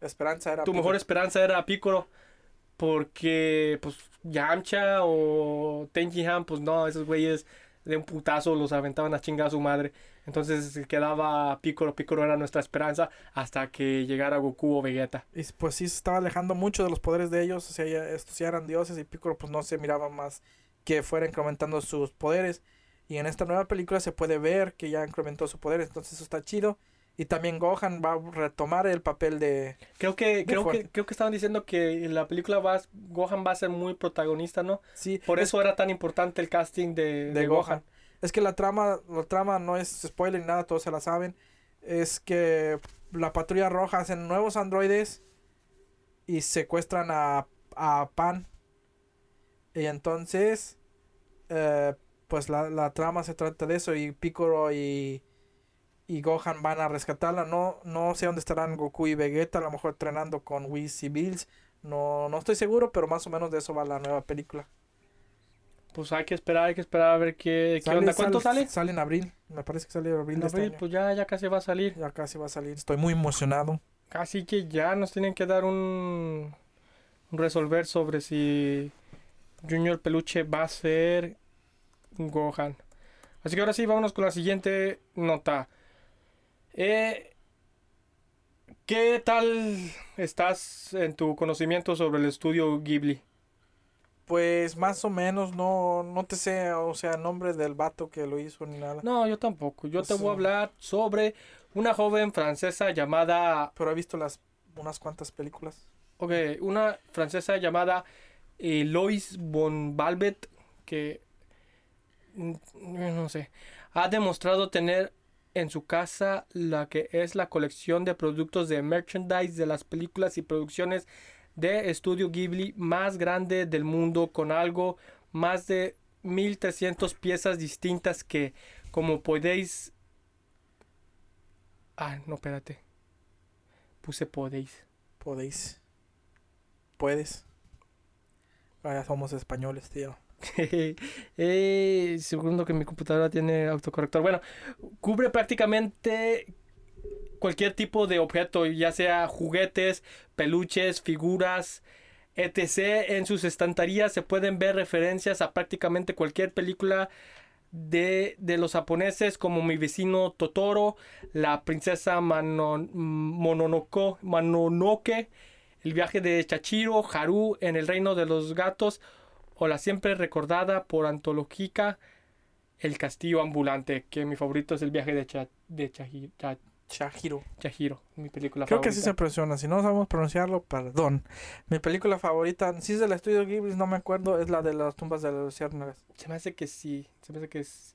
Esperanza era. tu mejor esperanza era Piccolo. Porque, pues, Yamcha o Tenchi Han, pues no, esos güeyes de un putazo los aventaban a chingar a su madre. Entonces quedaba Piccolo. Piccolo era nuestra esperanza hasta que llegara Goku o Vegeta. Y pues sí se estaba alejando mucho de los poderes de ellos. O sea, ya- estos ya eran dioses y Piccolo pues no se miraba más que fuera incrementando sus poderes. Y en esta nueva película se puede ver que ya incrementó su poder. Entonces eso está chido. Y también Gohan va a retomar el papel de... Creo que, creo que, creo que estaban diciendo que en la película va, Gohan va a ser muy protagonista, ¿no? Sí, Por es eso era tan importante el casting de, de de Gohan. Gohan. Es que la trama, la trama no es spoiler ni nada, todos se la saben. Es que la patrulla roja hacen nuevos androides y secuestran a, a Pan. Y entonces, eh, pues la, la trama se trata de eso y Piccolo y, y Gohan van a rescatarla. No, no sé dónde estarán Goku y Vegeta, a lo mejor entrenando con Whis y Bills. No, no estoy seguro, pero más o menos de eso va la nueva película. Pues hay que esperar, hay que esperar a ver qué, qué onda. ¿Cuánto sale? Sale en abril. Me parece que sale en abril. En de este abril, año. pues ya, ya casi va a salir. Ya casi va a salir. Estoy muy emocionado. Así que ya nos tienen que dar un, un resolver sobre si Junior Peluche va a ser Gohan. Así que ahora sí, vámonos con la siguiente nota. Eh, ¿Qué tal estás en tu conocimiento sobre el estudio Ghibli? Pues más o menos no, no te sé, o sea, nombre del vato que lo hizo ni nada. No, yo tampoco. Yo te Pues, voy a eh. hablar sobre una joven francesa llamada Pero he visto las unas cuantas películas. Ok, una francesa llamada eh, Lois von Balbet, que mm, no sé, ha demostrado tener en su casa la que es la colección de productos de merchandise de las películas y producciones de Estudio Ghibli más grande del mundo con algo más de 1300 piezas distintas que como podéis Ah, no, espérate. Puse podéis. Podéis. Puedes. Ah, ya somos españoles, tío. eh, segundo que mi computadora tiene autocorrector. Bueno, cubre prácticamente cualquier tipo de objeto, ya sea juguetes, peluches, figuras, etc. En sus estanterías se pueden ver referencias a prácticamente cualquier película de, de los japoneses como mi vecino Totoro, la princesa Mononoko- Mononoke, el viaje de Chachiro, Haru en el reino de los gatos o la siempre recordada por antológica El castillo ambulante, que mi favorito es el viaje de, Cha- de Chahi- Cha- Chahiro. Chahiro, mi película Creo que favorita. así se pronuncia. Si no sabemos pronunciarlo, perdón. Mi película favorita, si es del estudio Ghibli, no me acuerdo, es la de las tumbas de las luciérnagas. Se me hace que sí, se me hace que es...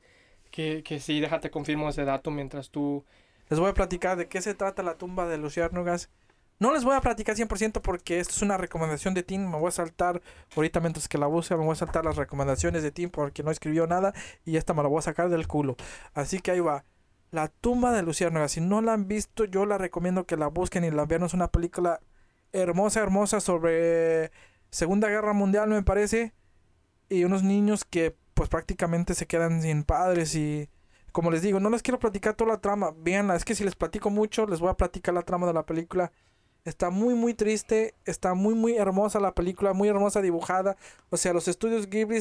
Que, que sí, déjate confirmo ese dato mientras tú... Les voy a platicar de qué se trata la tumba de luciérnagas. No les voy a platicar 100% porque esto es una recomendación de Tim. Me voy a saltar, ahorita mientras que la busque, me voy a saltar las recomendaciones de Tim porque no escribió nada y esta me la voy a sacar del culo. Así que ahí va. La tumba de luciérnagas. Si no la han visto, yo la recomiendo que la busquen y la vean. Es una película hermosa, hermosa sobre Segunda Guerra Mundial, me parece. Y unos niños que pues prácticamente se quedan sin padres y como les digo, no les quiero platicar toda la trama, véanla, es que si les platico mucho, les voy a platicar la trama de la película. Está muy muy triste, está muy muy hermosa la película, muy hermosa dibujada. O sea, los estudios Ghibli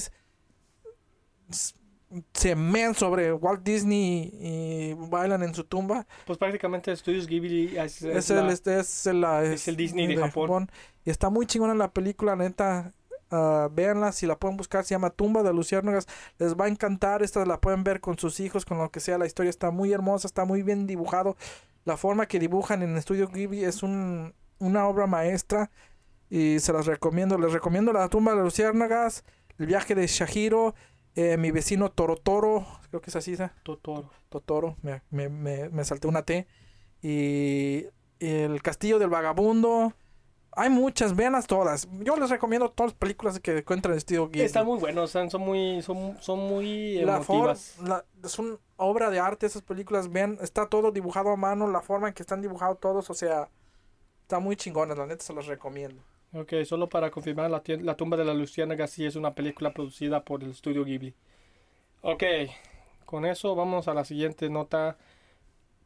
se mean sobre Walt Disney y bailan en su tumba. Pues prácticamente Estudios Ghibli es, es Es, la- el, este, es, el, la- es el Disney de Japón. Y está muy chingona la película, neta. Ah, véanla, si la pueden buscar, se llama Tumba de Luciérnagas. Les va a encantar. Esta la pueden ver con sus hijos, con lo que sea. La historia está muy hermosa, está muy bien dibujado. La forma que dibujan en Estudio Ghibli es un, una obra maestra. Y se las recomiendo. Les recomiendo La Tumba de Luciérnagas, El viaje de Shahiro, eh, Mi vecino Torotoro. Creo que es así, ¿sí? Totoro. Totoro, me, me, me, me salté una T. Y El Castillo del Vagabundo. Hay muchas, véanlas todas. Yo les recomiendo todas las películas que encuentran en estilo Ghibli. Están muy buenos, son, son muy, son, son muy la for- emotivas. la- es una obra de arte esas películas. Vean, está todo dibujado a mano, la forma en que están dibujados todos, o sea, está muy chingonas, la neta se los recomiendo. Ok, solo para confirmar, la, tumba de la Luciérnaga sí es una película producida por el estudio Ghibli. Ok, con eso vamos a la siguiente nota.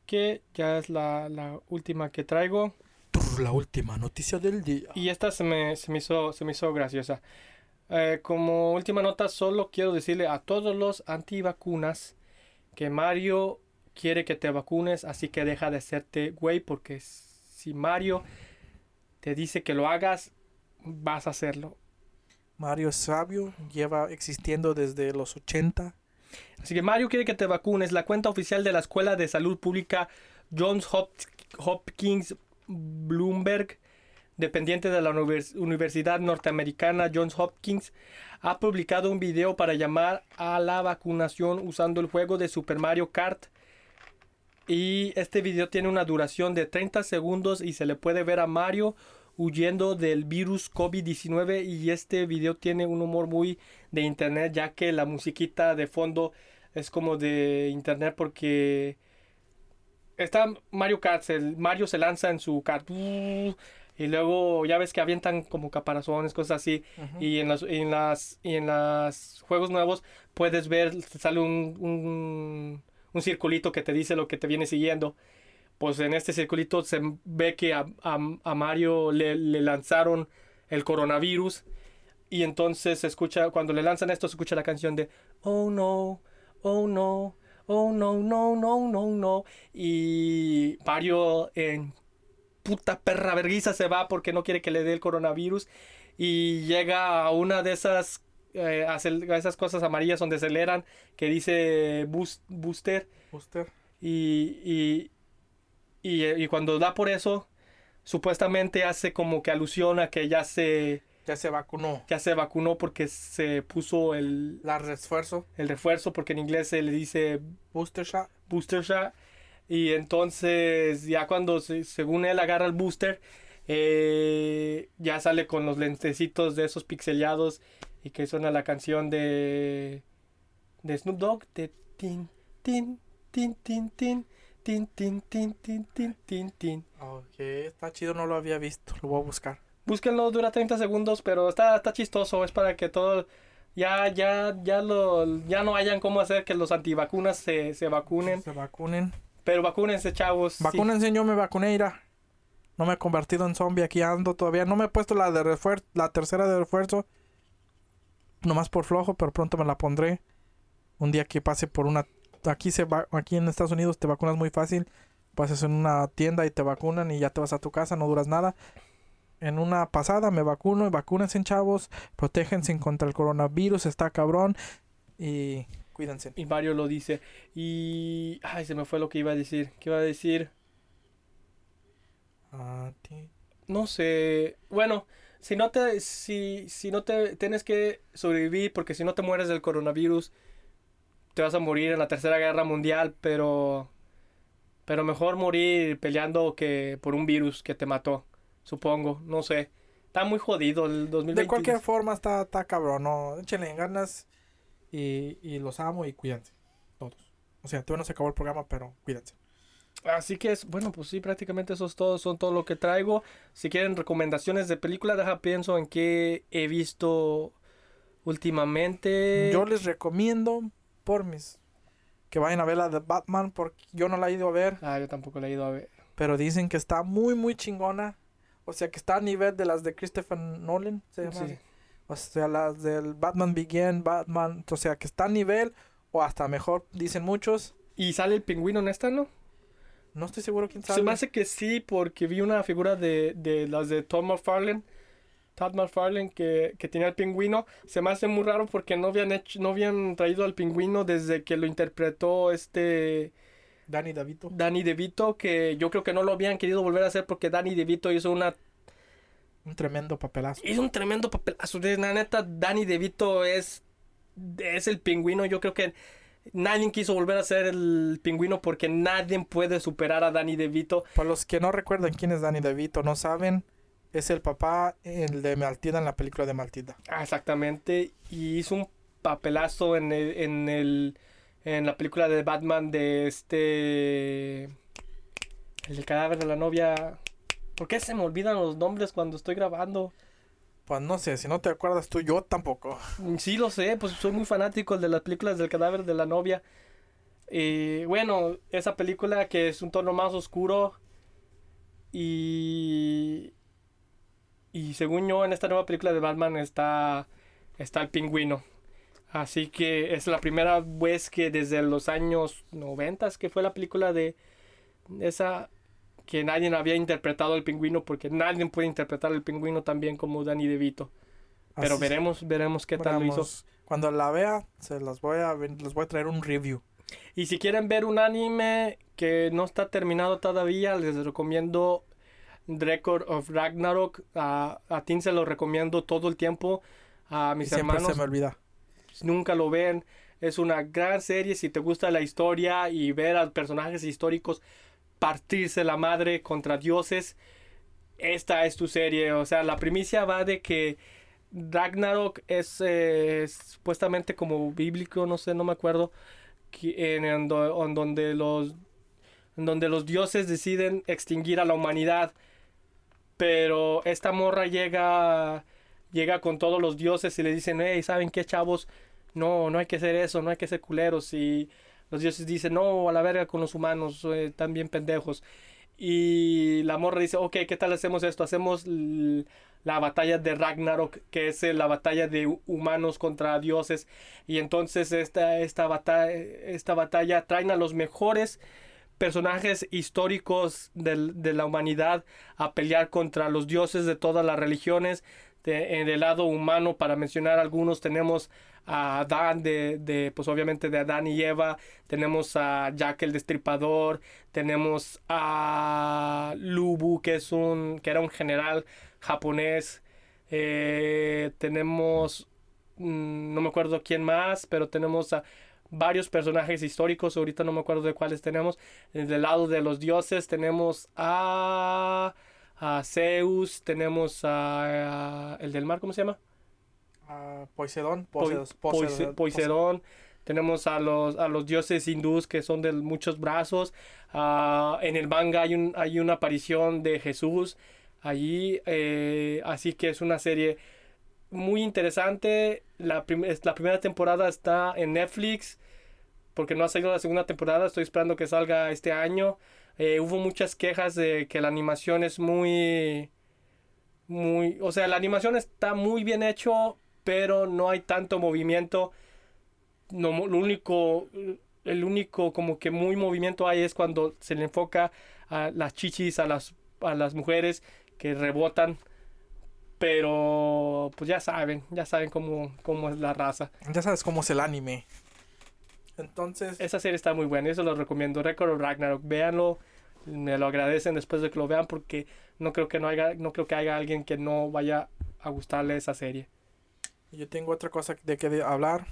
que ya es la, la última que traigo. Trr, La última noticia del día. Y esta se me, se me, hizo, se me hizo graciosa. Eh, como última nota, solo quiero decirle a todos los antivacunas que Mario quiere que te vacunes, así que deja de hacerte güey, porque si Mario te dice que lo hagas, vas a hacerlo. Mario es sabio, lleva existiendo desde los 80. Así que Mario quiere que te vacunes. La cuenta oficial de la Escuela de Salud Pública Johns Hop- Hopkins Bloomberg, dependiente de la univers- Universidad Norteamericana Johns Hopkins, ha publicado un video para llamar a la vacunación usando el juego de Super Mario Kart. Y este video tiene una duración de 30 segundos y se le puede ver a Mario huyendo del virus COVID-19 y este video tiene un humor muy de internet ya que la musiquita de fondo es como de internet porque está Mario Kart, el Mario se lanza en su kart y luego ya ves que avientan como caparazones, cosas así y en las en las y en los juegos nuevos puedes ver sale un, un un circulito que te dice lo que te viene siguiendo. Pues en este circulito se ve que a, a- a Mario le, le lanzaron el coronavirus y entonces se escucha, cuando le lanzan esto, se escucha la canción de Oh no, oh no, oh no, no, no, no, no. Y Mario en puta perra verguiza se va porque no quiere que le dé el coronavirus y llega a una de esas, eh, esas cosas amarillas donde aceleran que dice boost- booster Usted. y, y, y, y cuando da por eso, supuestamente hace como que alusión a que ya se, ya se vacunó. Ya se vacunó porque se puso el... La refuerzo. El refuerzo porque en inglés se le dice... Booster shot. Booster shot. Y entonces ya cuando según él agarra el booster, ya sale con los lentecitos de esos pixelados y que suena la canción de, de Snoop Dogg de tin, tin, tin, tin, tin. Tin, tin, tin, tin, tin, tin, tin. Ok, está chido, no lo había visto, lo voy a buscar. Búsquenlo, dura 30 segundos, pero está, está chistoso, es para que todo ya, ya, ya lo, ya no hayan cómo hacer que los antivacunas se, se vacunen. Se vacunen. Pero vacúnense, chavos. sí. Vacúnense, yo me vacuné, ira. No me he convertido en zombie, aquí ando todavía. No me he puesto la de refuerzo, la tercera de refuerzo. Nomás por flojo, pero pronto me la pondré. Un día que pase por una... Aquí, se va... aquí en Estados Unidos te vacunas muy fácil. Pasas en una tienda y te vacunan y ya te vas a tu casa, no duras nada. En una pasada me vacuno y vacúnense, chavos. Protéjense contra el coronavirus, está cabrón. Y cuídense. Y Mario lo dice. Y. Ay, se me fue lo que iba a decir. ¿Qué iba a decir? A ti. No sé. Bueno, si no te. Si, si no te. Tienes que sobrevivir, porque si no te mueres del coronavirus, te vas a morir en la tercera guerra mundial, pero. Pero mejor morir peleando que por un virus que te mató. Supongo. No sé. Está muy jodido el 2020. De cualquier forma está, está cabrón, no, échenle ganas y, y los amo y cuídense, todos. O sea, todavía no se acabó el programa, pero cuídense. Así que es, bueno, pues sí, prácticamente esos todos son todo lo que traigo. Si quieren recomendaciones de película, deja pienso en qué he visto últimamente. Yo les recomiendo por mis que vayan a ver la de Batman porque yo no la he ido a ver, Ah, yo tampoco la he ido a ver. pero dicen que está muy muy chingona. O sea, que está a nivel de las de Christopher Nolan, se llama Sí. O sea, las del Batman Begin, Batman, o sea, que está a nivel o hasta mejor, dicen muchos. ¿Y sale el pingüino en esta, no? No estoy seguro quién Se sabe. me hace que sí, porque vi una figura de, de las de Tom McFarlane. Todd McFarlane que, que tenía el pingüino. Se me hace muy raro porque no habían hecho, no habían traído al pingüino desde que lo interpretó este Danny DeVito. Danny DeVito, que yo creo que no lo habían querido volver a hacer porque Danny DeVito hizo una Un tremendo papelazo. hizo un tremendo papelazo. La neta, Danny DeVito es, es el pingüino. Yo creo que nadie quiso volver a ser el pingüino porque nadie puede superar a Danny DeVito. Para los que no recuerdan quién es Danny DeVito, no saben, es el papá, el de Maltida en la película de Maltida. Ah, exactamente. Y hizo un papelazo en el, en el en la película de Batman de este el del cadáver de la novia. ¿Por qué se me olvidan los nombres cuando estoy grabando? Pues no sé, si no te acuerdas tú, yo tampoco. Sí lo sé, pues soy muy fanático de las películas del cadáver de la novia. Y bueno, esa película que es un tono más oscuro y y según yo en esta nueva película de Batman está está el pingüino. Así que es la primera vez que desde los años 90 que fue la película de esa que nadie había interpretado el pingüino porque nadie puede interpretar el pingüino tan bien como Danny DeVito. Pero Así- veremos, veremos qué tal lo hizo. Cuando la vea, se las voy a les voy a traer un review. Y si quieren ver un anime que no está terminado todavía, les recomiendo Record of Ragnarok. A, a Tim se lo recomiendo todo el tiempo. A Y mis siempre hermanos se me olvida. Nunca lo ven. Es una gran serie si te gusta la historia y ver a personajes históricos partirse la madre contra dioses. Esta es tu serie. O sea, la primicia va de que Ragnarok es eh, supuestamente como bíblico, no sé, no me acuerdo. En, en do- en donde los donde los dioses deciden extinguir a la humanidad. Pero esta morra llega llega con todos los dioses y le dicen, hey, ¿saben qué, chavos? No, no hay que hacer eso, no hay que ser culeros. Y los dioses dicen, no, a la verga con los humanos, eh, bien pendejos. Y la morra dice, ok, ¿qué tal hacemos esto? Hacemos la batalla de Ragnarok, que es eh, la batalla de hu- humanos contra dioses. Y entonces esta, esta, batalla, esta batalla traen a los mejores personajes históricos del- de la humanidad a pelear contra los dioses de todas las religiones. De- en el lado humano, para mencionar algunos, tenemos a Adán, de, de, pues obviamente de Adán y Eva, tenemos a Jack el Destripador, tenemos a Lubu, que es un, que era un general japonés, eh, tenemos, mm, no me acuerdo quién más, pero tenemos a varios personajes históricos, ahorita no me acuerdo de cuáles tenemos, del lado de los dioses tenemos a, a Zeus, tenemos a, a- el del mar, ¿cómo se llama? Ah, Poseidón, Poseidón, Poseidón, Poseidón. Tenemos a los, a los dioses hindús que son de muchos brazos. Ah, en el manga hay, un, hay una aparición de Jesús allí. eh, así que es una serie muy interesante. La, prim- la primera temporada está en Netflix. Porque no ha salido la segunda temporada. Estoy esperando que salga este año. Eh, hubo muchas quejas de que la animación es muy... Muy... O sea, la animación está muy bien hecho. Pero no hay tanto movimiento. No, lo único... El único como que muy movimiento hay es cuando se le enfoca a las chichis, a las, a las mujeres que rebotan. Pero pues ya saben, ya saben cómo, cómo es la raza. Ya sabes cómo es el anime. Entonces, Esa serie está muy buena, eso lo recomiendo. Record Ragnarok, véanlo, me lo agradecen después de que lo vean porque no creo que no haya, no creo que haya alguien que no vaya a gustarle esa serie. Yo tengo otra cosa de que hablar.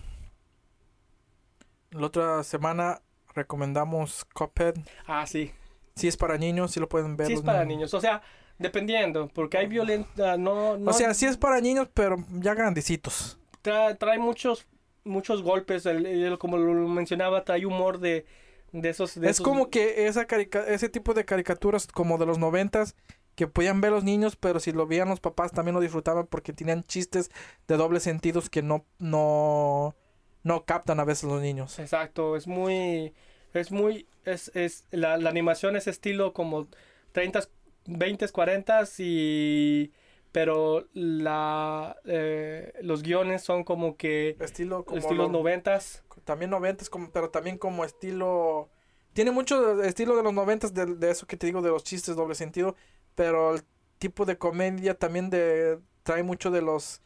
La otra semana recomendamos Cuphead. Ah, sí, Si es para niños, si lo pueden ver. sí es para niños. niños, o sea, dependiendo, porque hay violencia, no, no O sea, sí es para niños, pero ya grandecitos. trae, trae muchos, muchos golpes, el- el- como lo mencionaba, trae humor de, de esos, de es esos- como que esa carica- ese tipo de caricaturas como de los noventas que podían ver los niños, pero si lo veían los papás también lo disfrutaban porque tenían chistes de doble sentidos que no, no, no captan a veces los niños. Exacto, es muy, es muy, es, es, la, la animación es estilo como 30, 20, 40 y, pero la, eh, los guiones son como que Estilo como estilos lo- 90 también noventas, como, pero también como estilo... Tiene mucho estilo de los noventas, de, de eso que te digo, de los chistes doble sentido, pero el tipo de comedia también de trae mucho de los...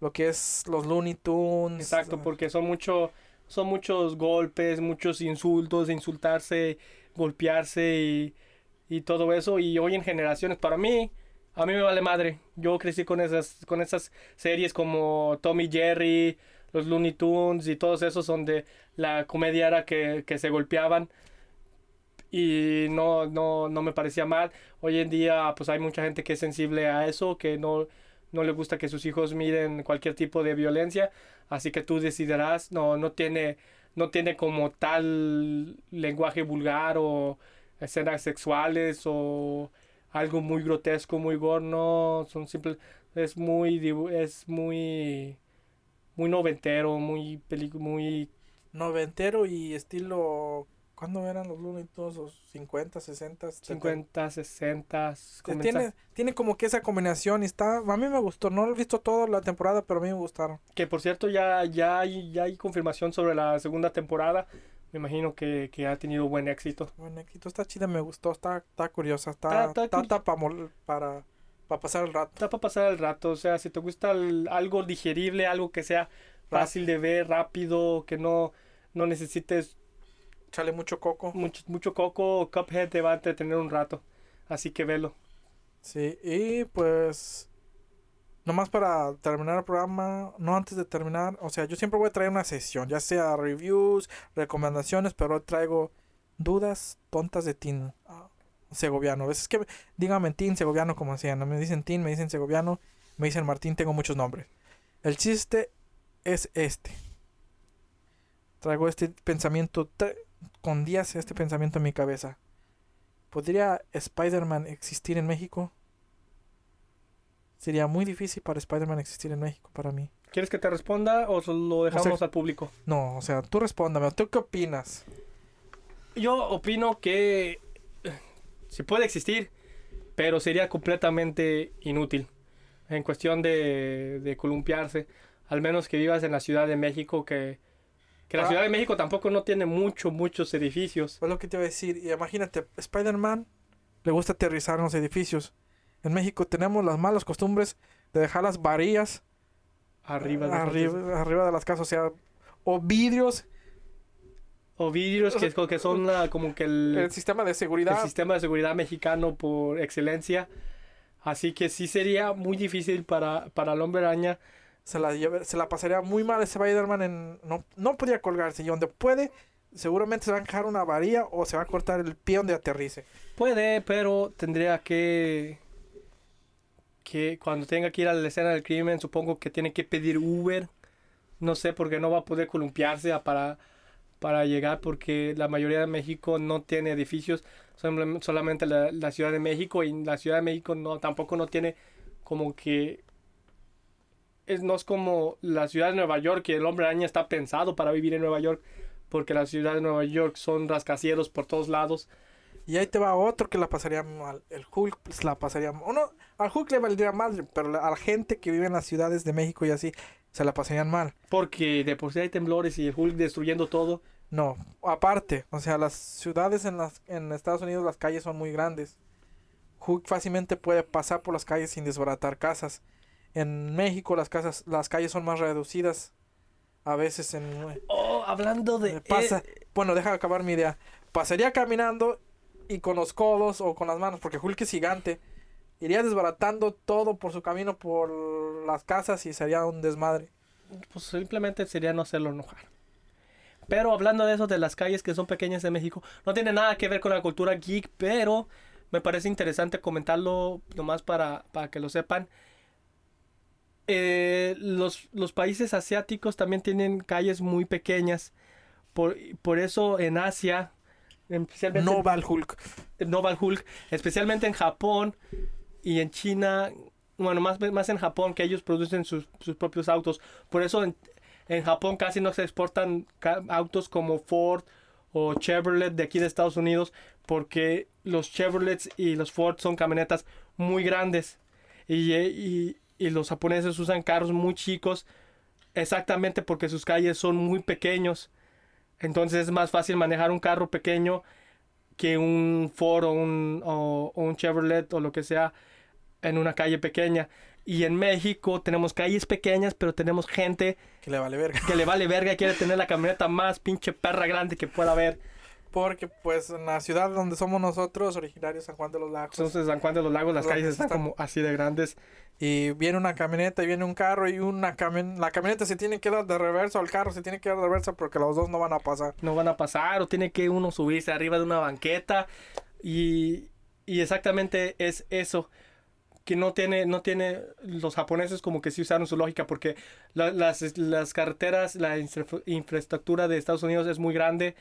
Lo que es los Looney Tunes. Exacto, porque son mucho, son muchos golpes, muchos insultos, insultarse, golpearse y, y todo eso. Y hoy en generaciones, para mí, a mí me vale madre. Yo crecí con esas, con esas series como Tommy Jerry, los Looney Tunes y todos esos donde la comedia era que, que se golpeaban. Y no, no, no me parecía mal. Hoy en día, pues hay mucha gente que es sensible a eso, que no, no le gusta que sus hijos miren cualquier tipo de violencia. Así que tú decidirás, no, no tiene, no tiene como tal lenguaje vulgar o escenas sexuales o algo muy grotesco, muy gore, no, son simples, es muy, es muy, muy noventero, muy muy, Noventero y estilo ¿Cuándo eran los Looney Tunes? ¿Los 50, 60? 50, 60. Que Tiene, tiene como que esa combinación y está... A mí me gustó. No lo he visto toda la temporada, pero a mí me gustaron. Que por cierto ya, ya, hay, ya hay confirmación sobre la segunda temporada. Me imagino que, que ha tenido buen éxito. Buen éxito. Está chida, me gustó. Está, está curiosa. Está, está, está, para, para, para pasar el rato. Está para pasar el rato. O sea, si te gusta algo digerible, algo que sea fácil de ver, rápido, que no, no necesites Chale mucho coco. Mucho, mucho coco, Cuphead te va a entretener un rato. Así que velo. Sí, y pues. Nomás para terminar el programa, no antes de terminar, o sea, yo siempre voy a traer una sesión, ya sea reviews, recomendaciones, pero traigo dudas tontas de Tin ah, Segoviano. A veces que díganme Tin Segoviano como decían, no me dicen Tin, me dicen Segoviano, me dicen Martín, tengo muchos nombres. El chiste es este. Traigo este pensamiento con días este pensamiento en mi cabeza. ¿Podría Spider-Man existir en México? Sería muy difícil para Spider-Man existir en México para mí. ¿Quieres que te responda o lo dejamos al público? No, o sea, tú respóndame. ¿Tú qué opinas? Yo opino que sí puede existir, pero sería completamente inútil en cuestión de, de columpiarse. Al menos que vivas en la Ciudad de México, que que la ah. Ciudad de México tampoco no tiene mucho, muchos edificios. Es lo que te iba a decir. Y imagínate, Spider-Man le gusta aterrizar en los edificios. En México tenemos las malas costumbres de dejar las varillas arriba de, arriba, arriba de las casas. O sea, o vidrios. O vidrios que, que son como que el, el sistema de seguridad. El sistema de seguridad mexicano por excelencia. Así que sí sería muy difícil para, para el hombre araña se la, se la pasaría muy mal ese Spider-Man en... No, no podría colgarse y donde puede, seguramente se va a encajar una varilla o se va a cortar el pie donde aterrice. Puede, pero tendría que... Que cuando tenga que ir a la escena del crimen, supongo que tiene que pedir Uber. No sé, porque no va a poder columpiarse para, para llegar, porque la mayoría de México no tiene edificios, solamente la, la Ciudad de México, y la Ciudad de México no tampoco no tiene como que es, no es como la ciudad de Nueva York, que el hombre araña está pensado para vivir en Nueva York, porque la ciudad de Nueva York son rascacielos por todos lados. Y ahí te va otro que la pasaría mal. El Hulk pues, la pasaría mal. No, al Hulk le valdría mal, pero a la gente que vive en las ciudades de México y así, se la pasarían mal. Porque de por sí hay temblores y el Hulk destruyendo todo. No, aparte, o sea, las ciudades en, las, en Estados Unidos, las calles son muy grandes. Hulk fácilmente puede pasar por las calles sin desbaratar casas. En México las casas, las calles son más reducidas. A veces en... Oh, hablando de... Pasa, Bueno, deja acabar mi idea. Pasaría caminando y con los codos o con las manos, porque Hulk es gigante. Iría desbaratando todo por su camino por las casas y sería un desmadre. Pues simplemente sería no hacerlo enojar. Pero hablando de eso, de las calles que son pequeñas en México, no tiene nada que ver con la cultura geek, pero me parece interesante comentarlo nomás para, para que lo sepan. Eh, los, los, países asiáticos también tienen calles muy pequeñas. Por, por eso en Asia, especialmente... No va Hulk. No va Hulk. Especialmente en Japón y en China. Bueno, más, más en Japón que ellos producen sus, sus propios autos. Por eso en, en, Japón casi no se exportan autos como Ford o Chevrolet de aquí de Estados Unidos. Porque los Chevrolets y los Ford son camionetas muy grandes. Y, y, y los japoneses usan carros muy chicos exactamente porque sus calles son muy pequeños. Entonces es más fácil manejar un carro pequeño que un Ford o un, o, un Chevrolet o lo que sea en una calle pequeña. Y en México tenemos calles pequeñas, pero tenemos gente que le vale verga. Que le vale verga y quiere tener la camioneta más pinche perra grande que pueda haber. Porque pues en la ciudad donde somos nosotros, originarios San Juan de los Lagos. Entonces San Juan de los Lagos las calles están, como así de grandes. Y viene una camioneta y viene un carro y una camioneta, la camioneta se tiene que dar de reversa o el carro se tiene que dar de reversa porque los dos no van a pasar. No van a pasar o tiene que uno subirse arriba de una banqueta y, y exactamente es eso que no tiene, no tiene, los japoneses como que sí usaron su lógica porque las, las carreteras, la infraestructura de Estados Unidos es muy grande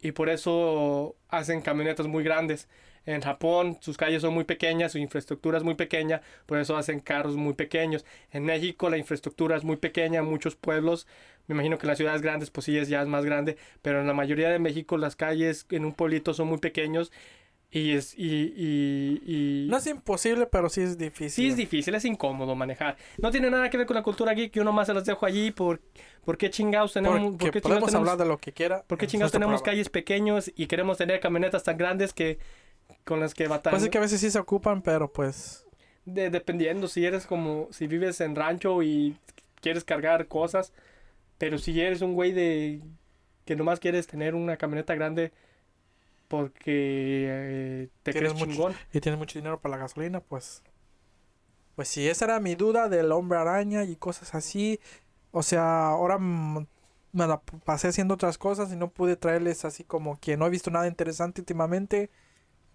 y por eso hacen camionetas muy grandes. En Japón sus calles son muy pequeñas, su infraestructura es muy pequeña, por eso hacen carros muy pequeños. En México la infraestructura es muy pequeña, muchos pueblos, me imagino que en las ciudades grandes pues sí es, ya es más grande, pero en la mayoría de México las calles en un pueblito son muy pequeños y es y, y, y- No es imposible, pero sí es difícil. Sí, es difícil, es incómodo manejar. No tiene nada que ver con la cultura geek, yo nomás se las dejo allí por, ¿por qué chingados tenemos, Porque por qué podemos tenemos, hablar de lo que quiera. por qué chingados tenemos programa. calles pequeños y queremos tener camionetas tan grandes que con las que Pues batallamos? es que a veces sí se ocupan, pero pues... De- dependiendo si eres como, si vives en rancho y quieres cargar cosas, pero si eres un güey de que nomás quieres tener una camioneta grande porque eh, te crees mucho- chingón. y tienes mucho dinero para la gasolina, pues... Pues sí, esa era mi duda del hombre araña y cosas así. O sea, ahora me la pasé haciendo otras cosas y no pude traerles así como que no he visto nada interesante últimamente.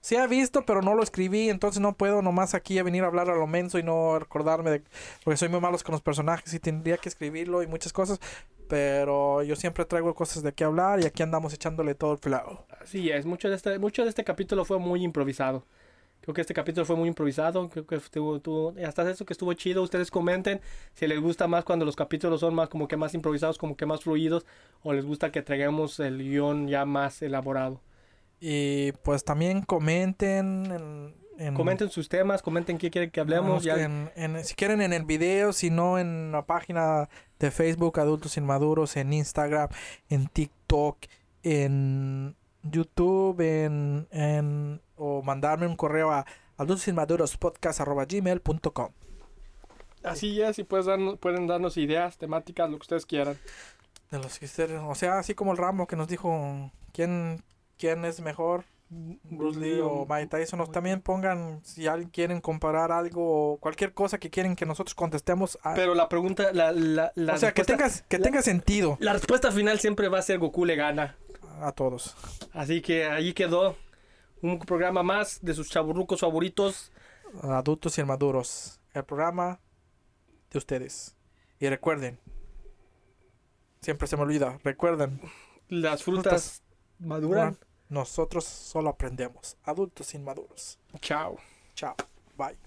Sí he visto, pero no lo escribí, entonces no puedo nomás aquí a venir a hablar a lo menso y no recordarme de... Porque soy muy malo con los personajes y tendría que escribirlo y muchas cosas. Pero yo siempre traigo cosas de qué hablar y aquí andamos echándole todo el flow. Así es, mucho de este, mucho de este capítulo fue muy improvisado. Creo que este capítulo fue muy improvisado. Creo que estuvo, estuvo- hasta eso que estuvo chido. Ustedes comenten si les gusta más cuando los capítulos son más como que más improvisados, como que más fluidos, o les gusta que traigamos el guion ya más elaborado. Y pues también comenten en... en- Comenten sus temas, comenten qué quieren que hablemos. Ya, en- en- si quieren en el video, si no en la página de Facebook Adultos Inmaduros, en Instagram, en TikTok, en YouTube, en, en o mandarme un correo a adultosinmadurospodcast.gmail.com Así es, y puedes darnos- pueden darnos ideas, temáticas, lo que ustedes quieran. De los que ustedes- o sea, así como el Rambo que nos dijo quién, quién es mejor, Bruce Lee o Mike Tyson, nos también pongan si alguien quieren comparar algo o cualquier cosa que quieren que nosotros contestemos. a- Pero la pregunta, la, la, la o sea, que respuesta- tenga, que la- tenga sentido La respuesta final siempre va a ser Goku le gana. a todos. Así que ahí quedó un programa más de sus chaburrucos favoritos. Adultos y inmaduros. El programa de ustedes. Y recuerden, siempre se me olvida, recuerden, Las frutas maduran. Nosotros solo aprendemos. Adultos inmaduros. Chao. Chao. Bye.